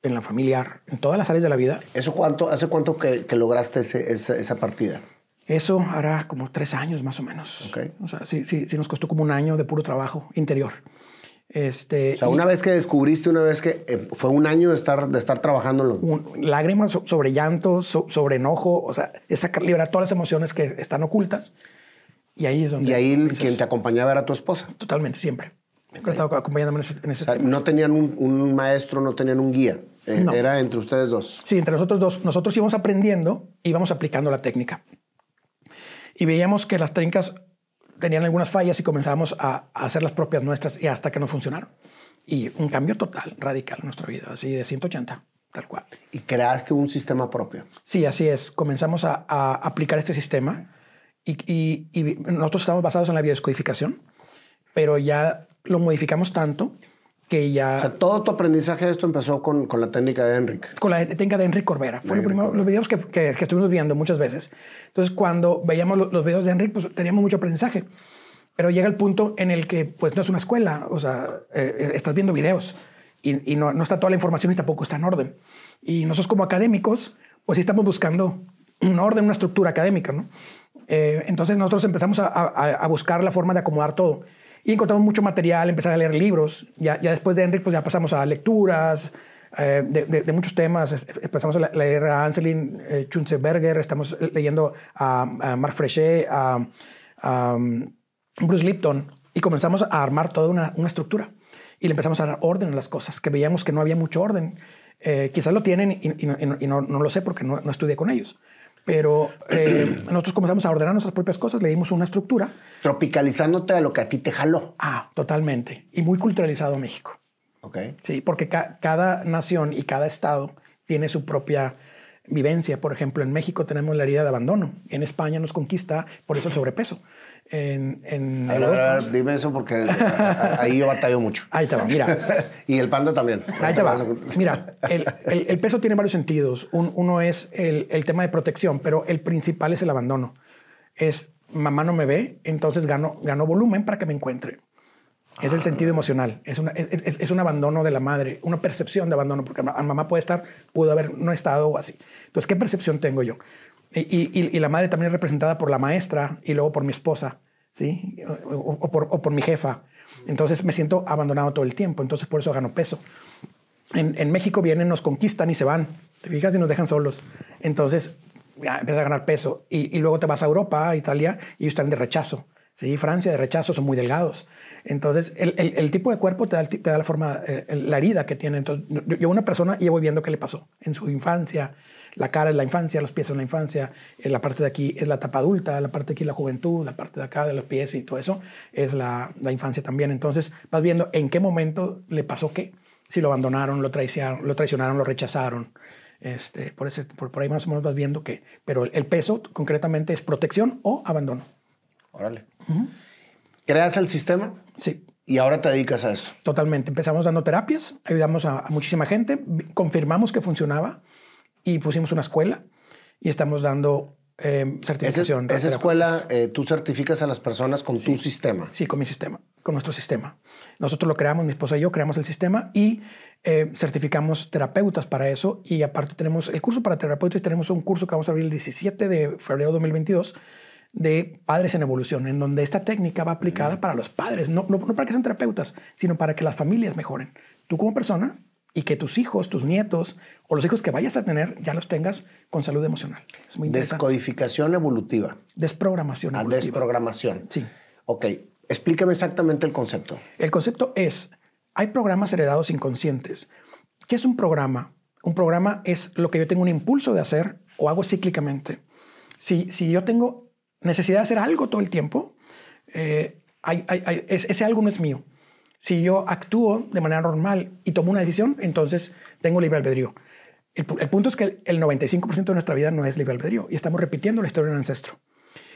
A: en la familiar, en todas las áreas de la vida.
B: ¿Eso cuánto, ¿Hace cuánto que, lograste esa, esa, partida?
A: Eso hará como tres años más o menos.
B: Okay.
A: O sea, sí, sí, sí nos costó como un año de puro trabajo interior. Este,
B: o sea, una vez que descubriste, una vez que eh, fue un año de estar, de estar trabajándolo.
A: lágrimas sobre llanto, sobre enojo, o sea, es sacar, liberar todas las emociones que están ocultas. Y ahí es donde.
B: Y ahí quien te acompañaba era tu esposa.
A: Totalmente, siempre. Okay. Estaba acompañándome en ese,
B: o sea, No tenían un, maestro, no tenían un guía. Eh, era entre ustedes dos.
A: Sí, entre nosotros dos. Nosotros íbamos aprendiendo, íbamos aplicando la técnica. Y veíamos que las técnicas tenían algunas fallas y comenzamos a, hacer las propias nuestras y hasta que no funcionaron. Y un cambio total, radical en nuestra vida, así de 180, tal cual.
B: Y creaste un sistema propio.
A: Sí, así es. Comenzamos a, aplicar este sistema y, nosotros estamos basados en la biodescodificación, pero ya lo modificamos tanto que ya...
B: O sea, todo tu aprendizaje de esto empezó con, con la técnica de Enric.
A: Con la técnica de Enric Corbera. Fue lo primero, los videos que, que, estuvimos viendo muchas veces. Entonces, cuando veíamos los, videos de Enric, pues teníamos mucho aprendizaje. Pero llega el punto en el que, pues, no es una escuela. O sea, eh, estás viendo videos y, y no, no, está toda la información y tampoco está en orden. Y nosotros como académicos, pues sí estamos buscando un orden, una estructura académica, ¿no? Eh, entonces nosotros empezamos a, a, a buscar la forma de acomodar todo. Y encontramos mucho material, empezar a leer libros. Ya, ya después de Enric, pues ya pasamos a lecturas eh, de, muchos temas. Empezamos a leer a Anselin eh, Schunzeberger, estamos leyendo a, Marc Frechet, a, um, Bruce Lipton, y comenzamos a armar toda una, una, estructura. Y le empezamos a dar orden a las cosas, que veíamos que no había mucho orden. Eh, quizás lo tienen y, no, no, lo sé porque no, no estudié con ellos. Pero eh, nosotros comenzamos a ordenar nuestras propias cosas, le dimos una estructura.
B: Tropicalizándote a lo que a ti te jaló.
A: Ah, totalmente. Y muy culturalizado México.
B: Ok.
A: Sí, porque cada nación y cada estado tiene su propia vivencia. Por ejemplo, en México tenemos la herida de abandono. En España nos conquista por eso el sobrepeso. En, en
B: a ver, dime eso porque ahí yo batallo mucho.
A: Ahí te va, mira.
B: y el panda también.
A: Ahí te va. Mira, el, el, peso tiene varios sentidos. uno es el, el, tema de protección, pero el principal es el abandono. Es mamá no me ve, entonces gano, gano volumen para que me encuentre. Es el sentido emocional, es, una, es, es, un abandono de la madre, una percepción de abandono, porque a mamá puede estar, pudo haber no estado o así. Entonces, ¿qué percepción tengo yo? Y, la madre también es representada por la maestra y luego por mi esposa, ¿sí? O, por, mi jefa. Entonces me siento abandonado todo el tiempo, entonces por eso gano peso. En, México vienen, nos conquistan y se van, te fijas y nos dejan solos. Entonces ya, empiezas a ganar peso y, luego te vas a Europa, a Italia y ellos están de rechazo. Sí, Francia de rechazo son muy delgados. Entonces, el, tipo de cuerpo te da, te da la forma, eh, la herida que tiene. Entonces, yo, una persona y voy viendo qué le pasó en su infancia. La cara es la infancia, los pies son la infancia, eh, la parte de aquí es la etapa adulta, la parte de aquí es la juventud, la parte de acá de los pies y todo eso es la, la infancia también. Entonces, vas viendo en qué momento le pasó qué. Si lo abandonaron, lo traicionaron, lo, traicionaron, lo rechazaron. Este, por, ese, por, por ahí más o menos vas viendo que, pero el peso concretamente es protección o abandono.
B: Órale. ¿Creas el sistema?
A: Sí.
B: Y ahora te dedicas a eso.
A: Totalmente. Empezamos dando terapias, ayudamos a, muchísima gente, confirmamos que funcionaba y pusimos una escuela y estamos dando eh, certificación.
B: Esa, escuela, eh, tú certificas a las personas con tu sistema.
A: Sí, con mi sistema, con nuestro sistema. Nosotros lo creamos, mi esposa y yo creamos el sistema y eh, certificamos terapeutas para eso. Y aparte tenemos el curso para terapeutas, tenemos un curso que vamos a abrir el 17 de febrero de 2022 de padres en evolución, en donde esta técnica va aplicada para los padres, no, no, para que sean terapeutas, sino para que las familias mejoren. Tú como persona y que tus hijos, tus nietos o los hijos que vayas a tener ya los tengas con salud emocional.
B: Es muy Descodificación evolutiva.
A: Desprogramación
B: ah,
A: evolutiva.
B: desprogramación.
A: Sí.
B: Ok, explícame exactamente el concepto.
A: El concepto es, hay programas heredados inconscientes. ¿Qué es un programa? Un programa es lo que yo tengo un impulso de hacer o hago cíclicamente. Si, si yo tengo necesidad de hacer algo todo el tiempo, eh, ese algo no es mío. Si yo actúo de manera normal y tomo una decisión, entonces tengo libre albedrío. El, punto es que el 95% de nuestra vida no es libre albedrío y estamos repitiendo la historia de un ancestro.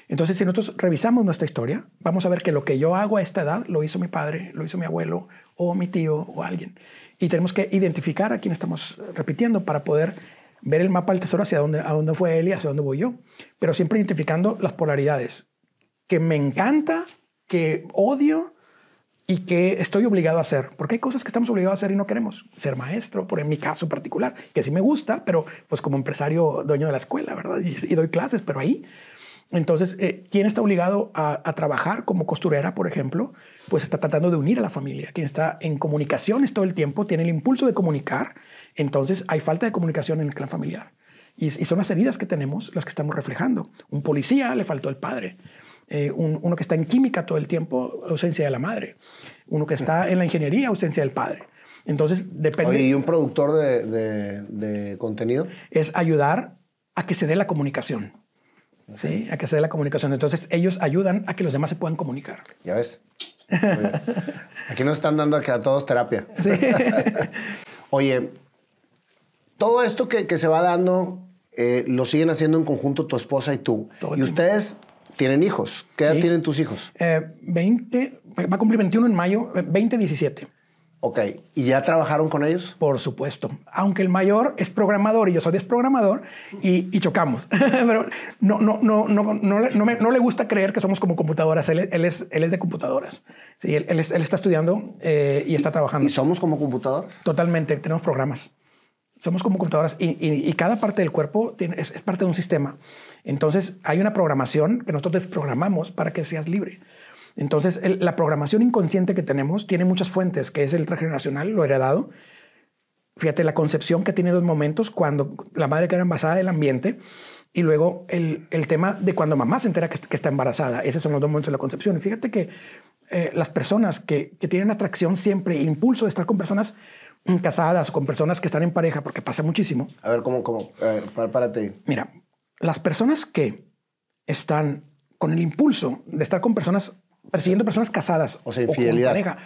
A: Entonces, si nosotros revisamos nuestra historia, vamos a ver que lo que yo hago a esta edad lo hizo mi padre, lo hizo mi abuelo o mi tío o alguien. Y tenemos que identificar a quién estamos repitiendo para poder ver el mapa del tesoro hacia dónde, a dónde fue él y hacia dónde voy yo, pero siempre identificando las polaridades, que me encanta, que odio y que estoy obligado a hacer, porque hay cosas que estamos obligados a hacer y no queremos. Ser maestro, por en mi caso particular, que sí me gusta, pero pues como empresario dueño de la escuela, ¿verdad? Y, doy clases, pero ahí. Entonces, eh, ¿quién está obligado a, a, trabajar como costurera, por ejemplo? Pues está tratando de unir a la familia. Quien está en comunicaciones todo el tiempo, tiene el impulso de comunicar, entonces hay falta de comunicación en el clan familiar. Y, y son las heridas que tenemos las que estamos reflejando. Un policía le faltó el padre. Eh, uno que está en química todo el tiempo, ausencia de la madre. Uno que está en la ingeniería, ausencia del padre. Entonces, depende.
B: ¿y un productor de, contenido?
A: Es ayudar a que se dé la comunicación. ¿sí? A que se dé la comunicación. Entonces, ellos ayudan a que los demás se puedan comunicar.
B: Ya ves. Aquí nos están dando a todos terapia. Sí. Oye, todo esto que, se va dando eh, lo siguen haciendo en conjunto tu esposa y tú. y ustedes tienen hijos. ¿Qué edad tienen tus hijos?
A: 20, eh, va a cumplir 21 en mayo, 20, 17.
B: Ok, ¿y ya trabajaron con ellos?
A: Por supuesto, aunque el mayor es programador y yo soy desprogramador y, chocamos, pero no, no, no, no, no, le, no, le gusta creer que somos como computadoras, él, es, él es de computadoras, sí, él, él, está estudiando eh, y está trabajando.
B: ¿Y somos como computadoras?
A: Totalmente, tenemos programas somos como computadoras y, cada parte del cuerpo es, parte de un sistema. Entonces hay una programación que nosotros desprogramamos para que seas libre. Entonces la programación inconsciente que tenemos tiene muchas fuentes, que es el transgeneracional, lo heredado. Fíjate, la concepción que tiene dos momentos, cuando la madre queda embarazada del ambiente y luego el, tema de cuando mamá se entera que, está embarazada. Esos son los dos momentos de la concepción. Y fíjate que eh, las personas que, tienen atracción siempre, impulso de estar con personas casadas o con personas que están en pareja, porque pasa muchísimo.
B: A ver, ¿cómo? cómo? párate.
A: Mira, las personas que están con el impulso de estar con personas, persiguiendo personas casadas
B: o, sea, infidelidad.
A: con pareja,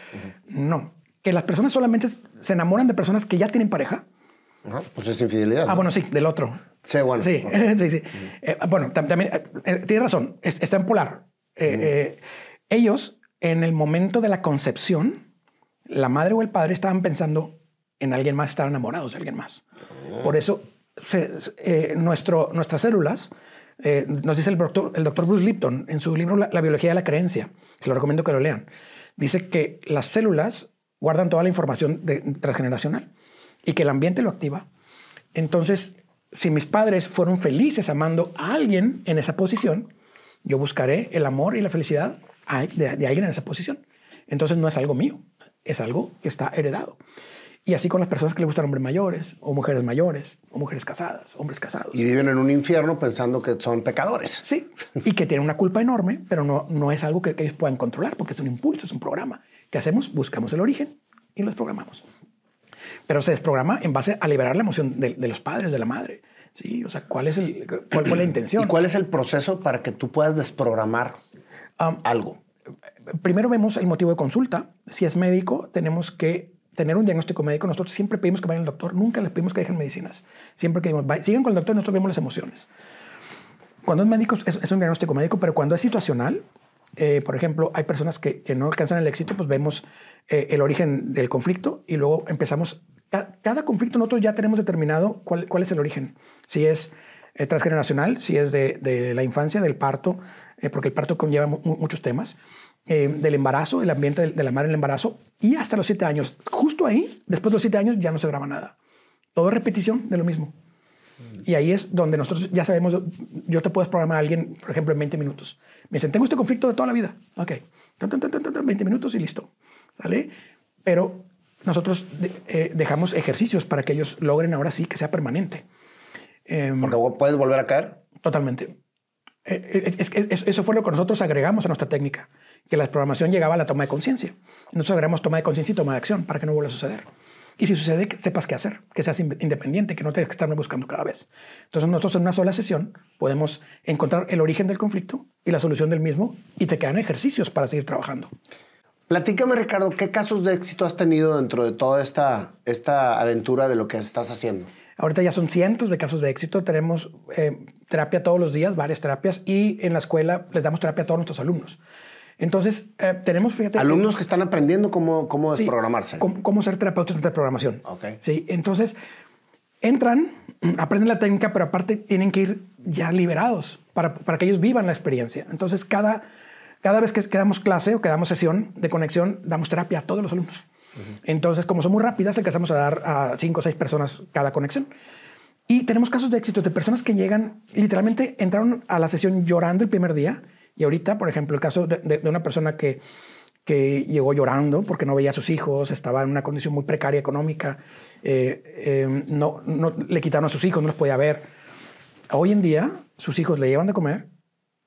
A: no. Que las personas solamente se enamoran de personas que ya tienen pareja.
B: pues es infidelidad.
A: Ah, bueno, sí, del otro.
B: Sí, bueno.
A: Sí, sí, sí. Eh, bueno, también eh, eh, tiene razón, está en polar. ellos, en el momento de la concepción, la madre o el padre estaban pensando en alguien más, estaban enamorados de alguien más. Por eso eh, nuestro, nuestras células, eh, nos dice el doctor, el doctor Bruce Lipton en su libro la, biología de la creencia, que lo recomiendo que lo lean, dice que las células guardan toda la información transgeneracional y que el ambiente lo activa. Entonces, si mis padres fueron felices amando a alguien en esa posición, yo buscaré el amor y la felicidad de alguien en esa posición. Entonces no es algo mío, es algo que está heredado. Y así con las personas que le gustan hombres mayores, o mujeres mayores, o mujeres casadas, hombres casados.
B: Y viven en un infierno pensando que son pecadores.
A: Sí, y que tienen una culpa enorme, pero no, no es algo que, ellos puedan controlar, porque es un impulso, es un programa. ¿Qué hacemos? Buscamos el origen y los programamos. Pero se desprograma en base a liberar la emoción de, los padres, de la madre. Sí, o sea, ¿cuál es, el, cuál, la intención?
B: ¿Y cuál es el proceso para que tú puedas desprogramar algo?
A: Primero vemos el motivo de consulta. Si es médico, tenemos que tener un diagnóstico médico, nosotros siempre pedimos que vayan al doctor, nunca les pedimos que dejen medicinas. Siempre que digamos, sigan con el doctor, nosotros vemos las emociones. Cuando es médico, es, un diagnóstico médico, pero cuando es situacional, eh, por ejemplo, hay personas que, que, no alcanzan el éxito, pues vemos eh, el origen del conflicto y luego empezamos. cada conflicto nosotros ya tenemos determinado cuál, cuál es el origen. Si es eh, transgeneracional, si es de, de, la infancia, del parto, porque el parto conlleva muchos temas. Eh, del embarazo, el ambiente de, la madre en el embarazo y hasta los siete años. Justo ahí, después de los siete años, ya no se graba nada. Todo es repetición de lo mismo. Y ahí es donde nosotros ya sabemos, yo te puedo programar a alguien, por ejemplo, en 20 minutos. Me dicen, tengo este conflicto de toda la vida. Ok, 20 minutos y listo. ¿Sale? Pero nosotros eh, dejamos ejercicios para que ellos logren ahora sí que sea permanente.
B: Em, Porque puedes volver a caer.
A: Totalmente. Eh, eso fue lo que nosotros agregamos a nuestra técnica que la programación llegaba a la toma de conciencia. Nosotros agregamos toma de conciencia y toma de acción para que no vuelva a suceder. Y si sucede, que sepas qué hacer, que seas independiente, que no tengas que estarme buscando cada vez. Entonces nosotros en una sola sesión podemos encontrar el origen del conflicto y la solución del mismo y te quedan ejercicios para seguir trabajando.
B: Platícame, Ricardo, ¿qué casos de éxito has tenido dentro de toda esta, esta aventura de lo que estás haciendo?
A: Ahorita ya son cientos de casos de éxito. Tenemos eh, terapia todos los días, varias terapias, y en la escuela les damos terapia a todos nuestros alumnos. Entonces, eh, tenemos, fíjate...
B: Alumnos que, están aprendiendo cómo, cómo desprogramarse.
A: cómo, ser terapeutas de programación. Sí, entonces, entran, aprenden la técnica, pero aparte tienen que ir ya liberados para, para que ellos vivan la experiencia. Entonces, cada, cada vez que, que damos clase o que damos sesión de conexión, damos terapia a todos los alumnos. Entonces, como son muy rápidas, alcanzamos a dar a cinco o seis personas cada conexión. Y tenemos casos de éxito de personas que llegan, literalmente entraron a la sesión llorando el primer día. Y ahorita, por ejemplo, el caso de, de- de una persona que, que llegó llorando porque no veía a sus hijos, estaba en una condición muy precaria económica, eh, eh, no, no le quitaron a sus hijos, no los podía ver. Hoy en día, sus hijos le llevan de comer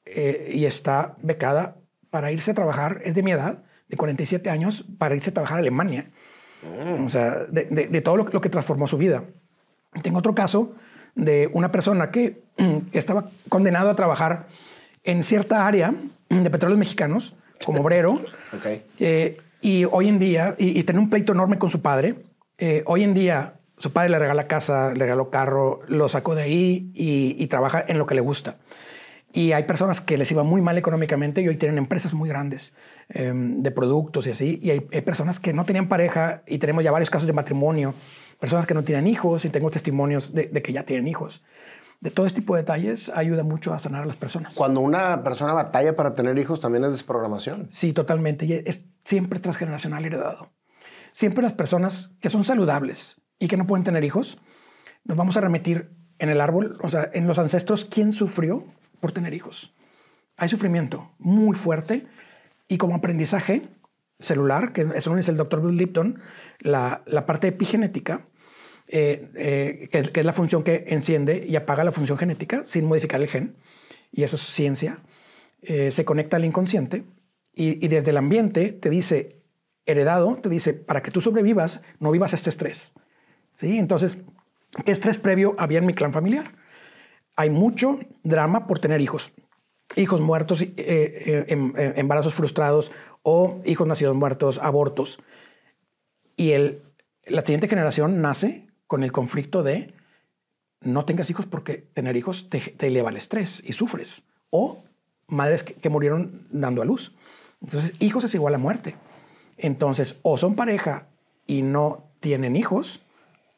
A: eh, y está becada para irse a trabajar, es de mi edad, de 47 años, para irse a trabajar a Alemania. O sea, de, de- de todo lo, lo que transformó su vida. Tengo otro caso de una persona que, que estaba condenado a trabajar en cierta área de petróleos mexicanos como obrero.
B: Ok.
A: Eh, y hoy en día, y, y tenía un pleito enorme con su padre. Eh, hoy en día, su padre le regala casa, le regaló carro, lo sacó de ahí y, y trabaja en lo que le gusta. Y hay personas que les iba muy mal económicamente y hoy tienen empresas muy grandes eh, de productos y así. Y hay, hay personas que no tenían pareja y tenemos ya varios casos de matrimonio, personas que no tienen hijos y tengo testimonios de, de que ya tienen hijos. De todo este tipo de detalles ayuda mucho a sanar a las personas.
B: Cuando una persona batalla para tener hijos, también es desprogramación.
A: Sí, totalmente. Y es siempre transgeneracional heredado. Siempre las personas que son saludables y que no pueden tener hijos, nos vamos a remitir en el árbol, o sea, en los ancestros, quién sufrió por tener hijos. Hay sufrimiento muy fuerte y como aprendizaje celular, que eso lo dice el doctor Bill Lipton, la, la parte epigenética, eh, eh, que, que es la función que enciende y apaga la función genética sin modificar el gen, y eso es ciencia, eh, se conecta al inconsciente y, y desde el ambiente te dice, heredado, te dice, para que tú sobrevivas, no vivas este estrés. ¿Sí? Entonces, ¿qué estrés previo había en mi clan familiar? Hay mucho drama por tener hijos. Hijos muertos, eh, eh, em- eh, embarazos frustrados o hijos nacidos muertos, abortos. Y el, la siguiente generación nace con el conflicto de no tengas hijos porque tener hijos te, te eleva el estrés y sufres. O madres que, que murieron dando a luz. Entonces, hijos es igual a muerte. Entonces, o son pareja y no tienen hijos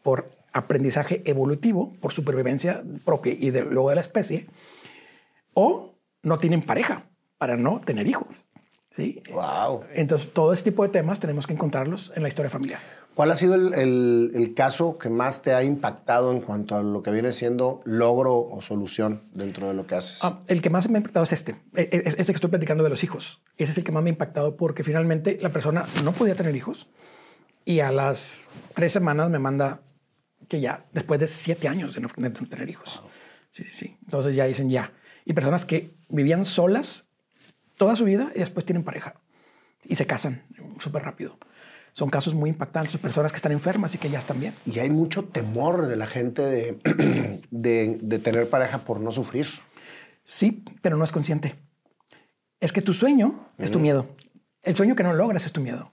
A: por aprendizaje evolutivo, por supervivencia propia y de, luego de la especie, o no tienen pareja para no tener hijos. ¿sí?
B: Wow.
A: Entonces, todo este tipo de temas tenemos que encontrarlos en la historia familiar.
B: ¿Cuál ha sido el, el- el caso que más te ha impactado en cuanto a lo que viene siendo logro o solución dentro de lo que haces?
A: Ah, el que más me ha impactado es este, E- e- es este que estoy platicando de los hijos. Ese es el que más me ha impactado porque finalmente la persona no podía tener hijos y a las tres semanas me manda que ya, después de siete años de no, de no tener hijos. Sí, sí, sí. Entonces ya dicen ya. Y personas que vivían solas toda su vida y después tienen pareja y se casan súper rápido. Son casos muy impactantes, personas que están enfermas y que ya están bien.
B: Y hay mucho temor de la gente de, de, de tener pareja por no sufrir.
A: Sí, pero no es consciente. Es que tu sueño es tu miedo. El sueño que no logras es tu miedo.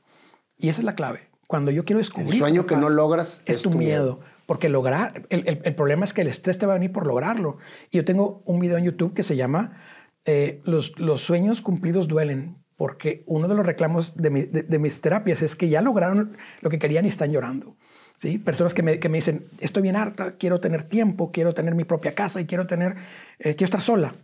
A: Y esa es la clave. Cuando yo quiero descubrir...
B: El sueño que no logras
A: es, tu, miedo. Porque lograr... El, el- el problema es que el estrés te va a venir por lograrlo. Y yo tengo un video en YouTube que se llama eh, los, los sueños cumplidos duelen. Porque uno de los reclamos de, mi- de- de mis terapias es que ya lograron lo que querían y están llorando. ¿sí? Personas que me, que me dicen, estoy bien harta, quiero tener tiempo, quiero tener mi propia casa y quiero tener... eh, quiero estar sola.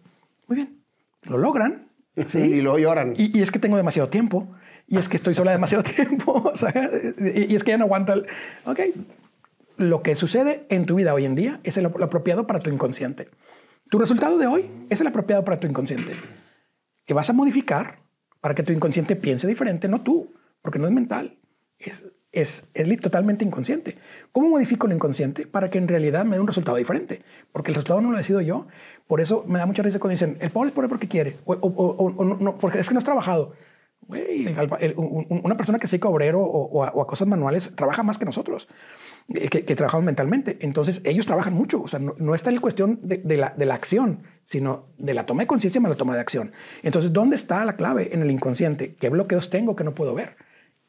A: Muy bien. Lo logran. ¿sí?
B: Y luego lloran.
A: Y, y es que tengo demasiado tiempo. Y es que estoy sola demasiado tiempo. O sea, y, y es que ya no aguanta. El... Ok. Lo que sucede en tu vida hoy en día es el, lo apropiado para tu inconsciente. Tu resultado de hoy es el apropiado para tu inconsciente. Que vas a modificar para que tu inconsciente piense diferente, no tú, porque no es mental. Es, es, es totalmente inconsciente. ¿Cómo modifico el inconsciente para que en realidad me dé un resultado diferente? Porque el resultado no lo decido yo. Por eso me da mucha risa cuando dicen, el pobre es pobre porque quiere, o, o- o- no, porque es que no has trabajado. Una persona que se obrero o, a, cosas manuales trabaja más que nosotros, eh, que, que trabajamos mentalmente. Entonces, ellos trabajan mucho. O sea, no, no está en cuestión de la, de la acción, sino de la toma de conciencia más la toma de acción. Entonces, ¿dónde está la clave? En el inconsciente. ¿Qué bloqueos tengo que no puedo ver?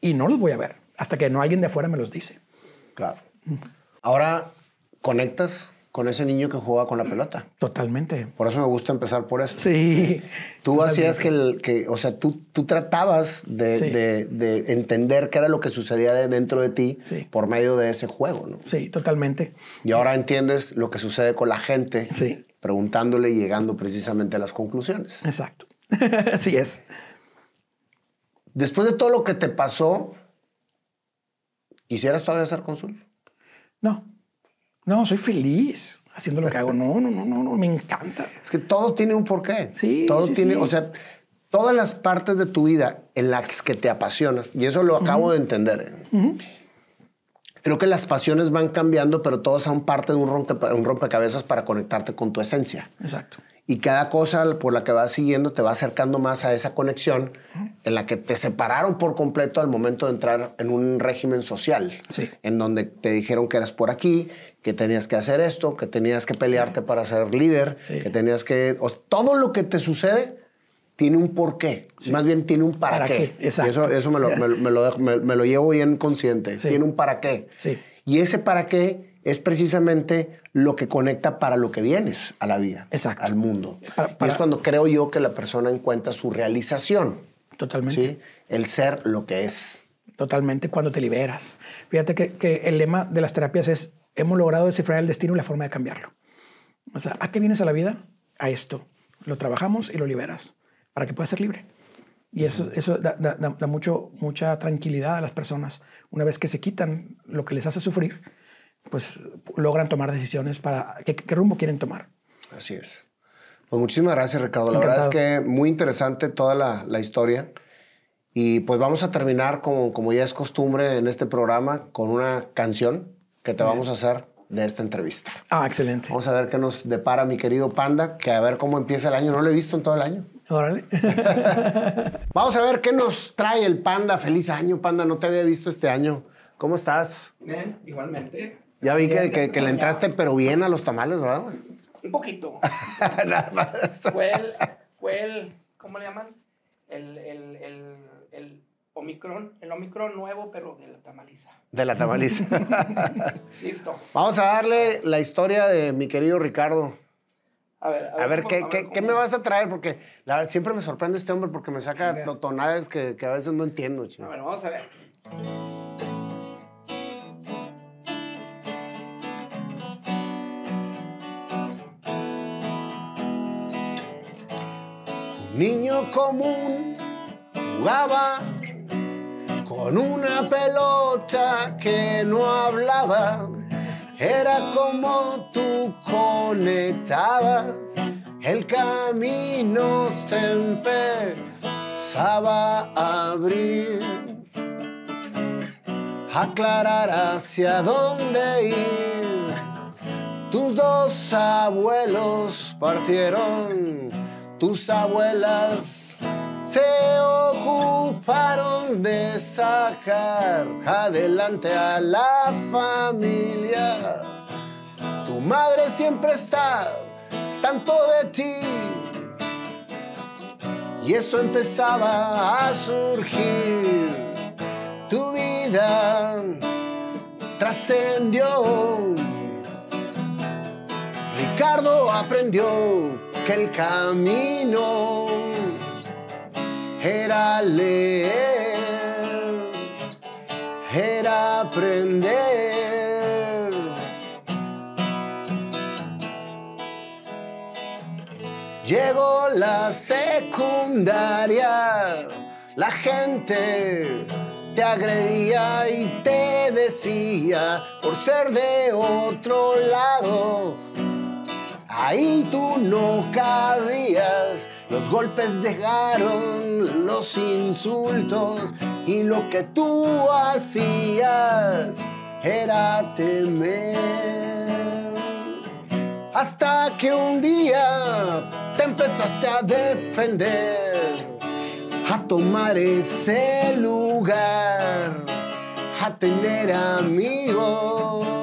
A: Y no los voy a ver hasta que no alguien de afuera me los dice.
B: Claro. Ahora conectas con ese niño que juega con la pelota.
A: Totalmente.
B: Por eso me gusta empezar por esto.
A: Sí.
B: Tú hacías que, el, que, o sea, tú, tú tratabas de,
A: Sí.
B: de- de entender qué era lo que sucedía de- dentro de ti
A: Sí.
B: por medio de ese juego, ¿no?
A: Sí, totalmente.
B: Y ahora entiendes lo que sucede con la gente,
A: Sí.
B: Preguntándole y llegando precisamente a las conclusiones.
A: Exacto. Así es.
B: Después de todo lo que te pasó, ¿quisieras todavía ser cónsul?
A: No, no, soy feliz haciendo lo que hago. No, no, no, no, no, me encanta.
B: Es que todo tiene un porqué.
A: Sí,
B: Todo
A: sí,
B: tiene,
A: sí.
B: o sea, todas las partes de tu vida en las que te apasionas, y eso lo acabo de entender. ¿eh? Creo que las pasiones van cambiando, pero todas son parte de un, rompe- un rompecabezas para conectarte con tu esencia.
A: Exacto.
B: Y cada cosa por la que vas siguiendo te va acercando más a esa conexión en la que te separaron por completo al momento de entrar en un régimen social.
A: Sí.
B: En donde te dijeron que eras por aquí, que tenías que hacer esto, que tenías que pelearte para ser líder,
A: Sí.
B: que tenías que... o- todo lo que te sucede tiene un porqué. Más bien tiene un para,
A: ¿Para
B: qué.
A: qué? Exacto.
B: Y eso, eso me, lo, me, me lo dejo- me- lo llevo bien consciente.
A: Sí.
B: Tiene un para qué.
A: Sí.
B: Y ese para qué es precisamente lo que conecta para lo que vienes a la vida,
A: Exacto.
B: al mundo.
A: Para-
B: Y
A: para-
B: es cuando creo yo que la persona encuentra su realización,
A: Totalmente.
B: ¿sí? El ser lo que es.
A: Totalmente cuando te liberas. Fíjate que, que el lema de las terapias es, hemos logrado descifrar el destino y la forma de cambiarlo. O sea, ¿a qué vienes a la vida? A esto. Lo trabajamos y lo liberas para que puedas ser libre. Y eso, eso da, da- da- da mucho, mucha tranquilidad a las personas. Una vez que se quitan lo que les hace sufrir, pues logran tomar decisiones para qué, qué rumbo quieren tomar.
B: Así es. Pues muchísimas gracias, Ricardo. La verdad es que muy interesante toda la, la historia. Y pues vamos a terminar, como, como ya es costumbre en este programa, con una canción que te vamos a hacer de esta entrevista.
A: Ah, excelente.
B: Vamos a ver qué nos depara mi querido Panda, que a ver cómo empieza el año. No lo he visto en todo el año.
A: Órale.
B: Vamos a ver qué nos trae el Panda. Feliz año, Panda. No te había visto este año. ¿Cómo estás?
C: Bien, igualmente.
B: Ya vi que,
C: Bien,
B: que- que le entraste, pero bien a los tamales, ¿verdad?
C: Un poquito.
B: Nada más.
C: Fue el, fue el, ¿cómo le llaman? El, el, el, el Omicron, el Omicron nuevo, pero de la tamaliza.
B: De la tamaliza.
C: Listo.
B: Vamos a darle la historia de mi querido Ricardo.
C: A ver,
B: A ver,
C: cómo-
B: ¿qué,
C: a ver
B: qué-
C: cómo-
B: qué me vas a traer? Porque la verdad, siempre me sorprende este hombre porque me saca to- tonades que, que a veces no entiendo.
C: A
B: chico.
C: ver, vamos a ver.
B: Un niño común jugaba con una pelota que no hablaba. Era como tú conectabas, el camino se empezaba a abrir, aclarar hacia dónde ir. Tus dos abuelos partieron, tus abuelas se ocuparon de sacar adelante a la familia. Tu madre siempre está tanto de ti. Y eso empezaba a surgir. Tu vida trascendió. Ricardo aprendió que el camino era leer, era aprender. Llegó la secundaria, la gente te agredía y te decía por ser de otro lado. Ahí tú no cabías, los golpes dejaron los insultos y lo que tú hacías era temer. Hasta que un día te empezaste a defender, a tomar ese lugar, a tener amigos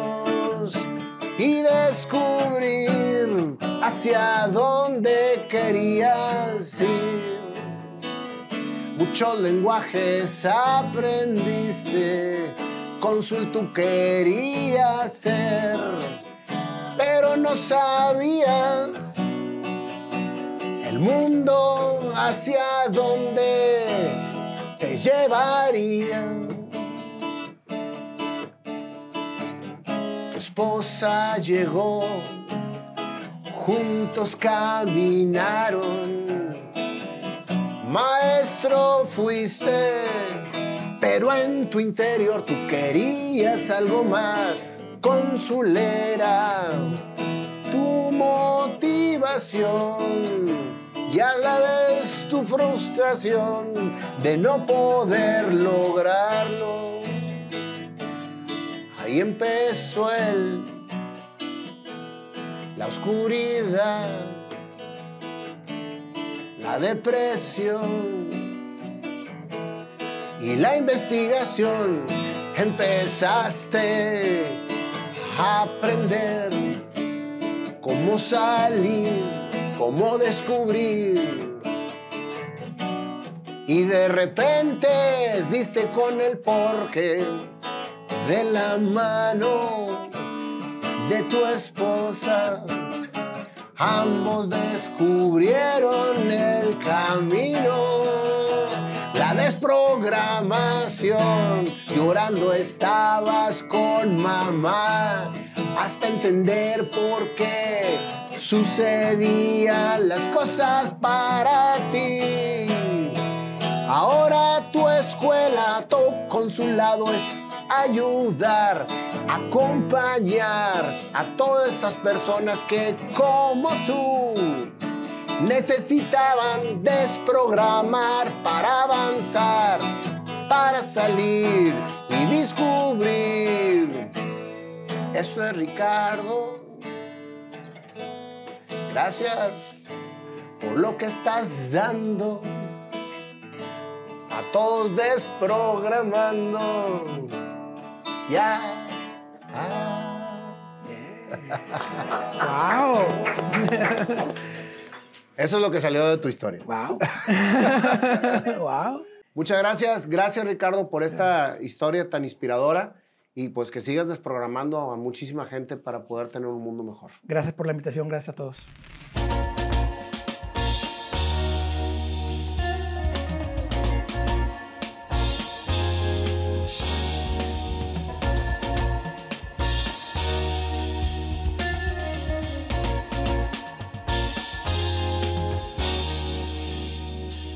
B: hacia dónde querías ir. Muchos lenguajes aprendiste, cónsul tú querías ser, pero no sabías el mundo hacia dónde te llevaría. Tu esposa llegó, juntos caminaron, Maestro fuiste, pero en tu interior tú querías algo más. Consulera, tu motivación y a la vez tu frustración de no poder lograrlo. Ahí empezó él, la oscuridad, la depresión y la investigación. Empezaste a aprender cómo salir cómo descubrir. Y de repente diste con el porqué de la mano de tu esposa. Ambos descubrieron el camino, la desprogramación. Llorando estabas con mamá hasta entender por qué sucedían las cosas para ti. Ahora tu escuela, tu consulado es ayudar, acompañar a todas esas personas que como tú necesitaban desprogramar para avanzar, para salir y descubrir. Eso es Ricardo Gracias por lo que estás dando. A todos desprogramando. Ya está.
A: ¡Wow!
B: Eso es lo que salió de tu historia.
A: ¡Wow! ¡Wow!
B: Muchas gracias. Gracias, Ricardo, por esta historia tan inspiradora y pues que sigas desprogramando a muchísima gente para poder tener un mundo mejor.
A: Gracias por la invitación, gracias a todos.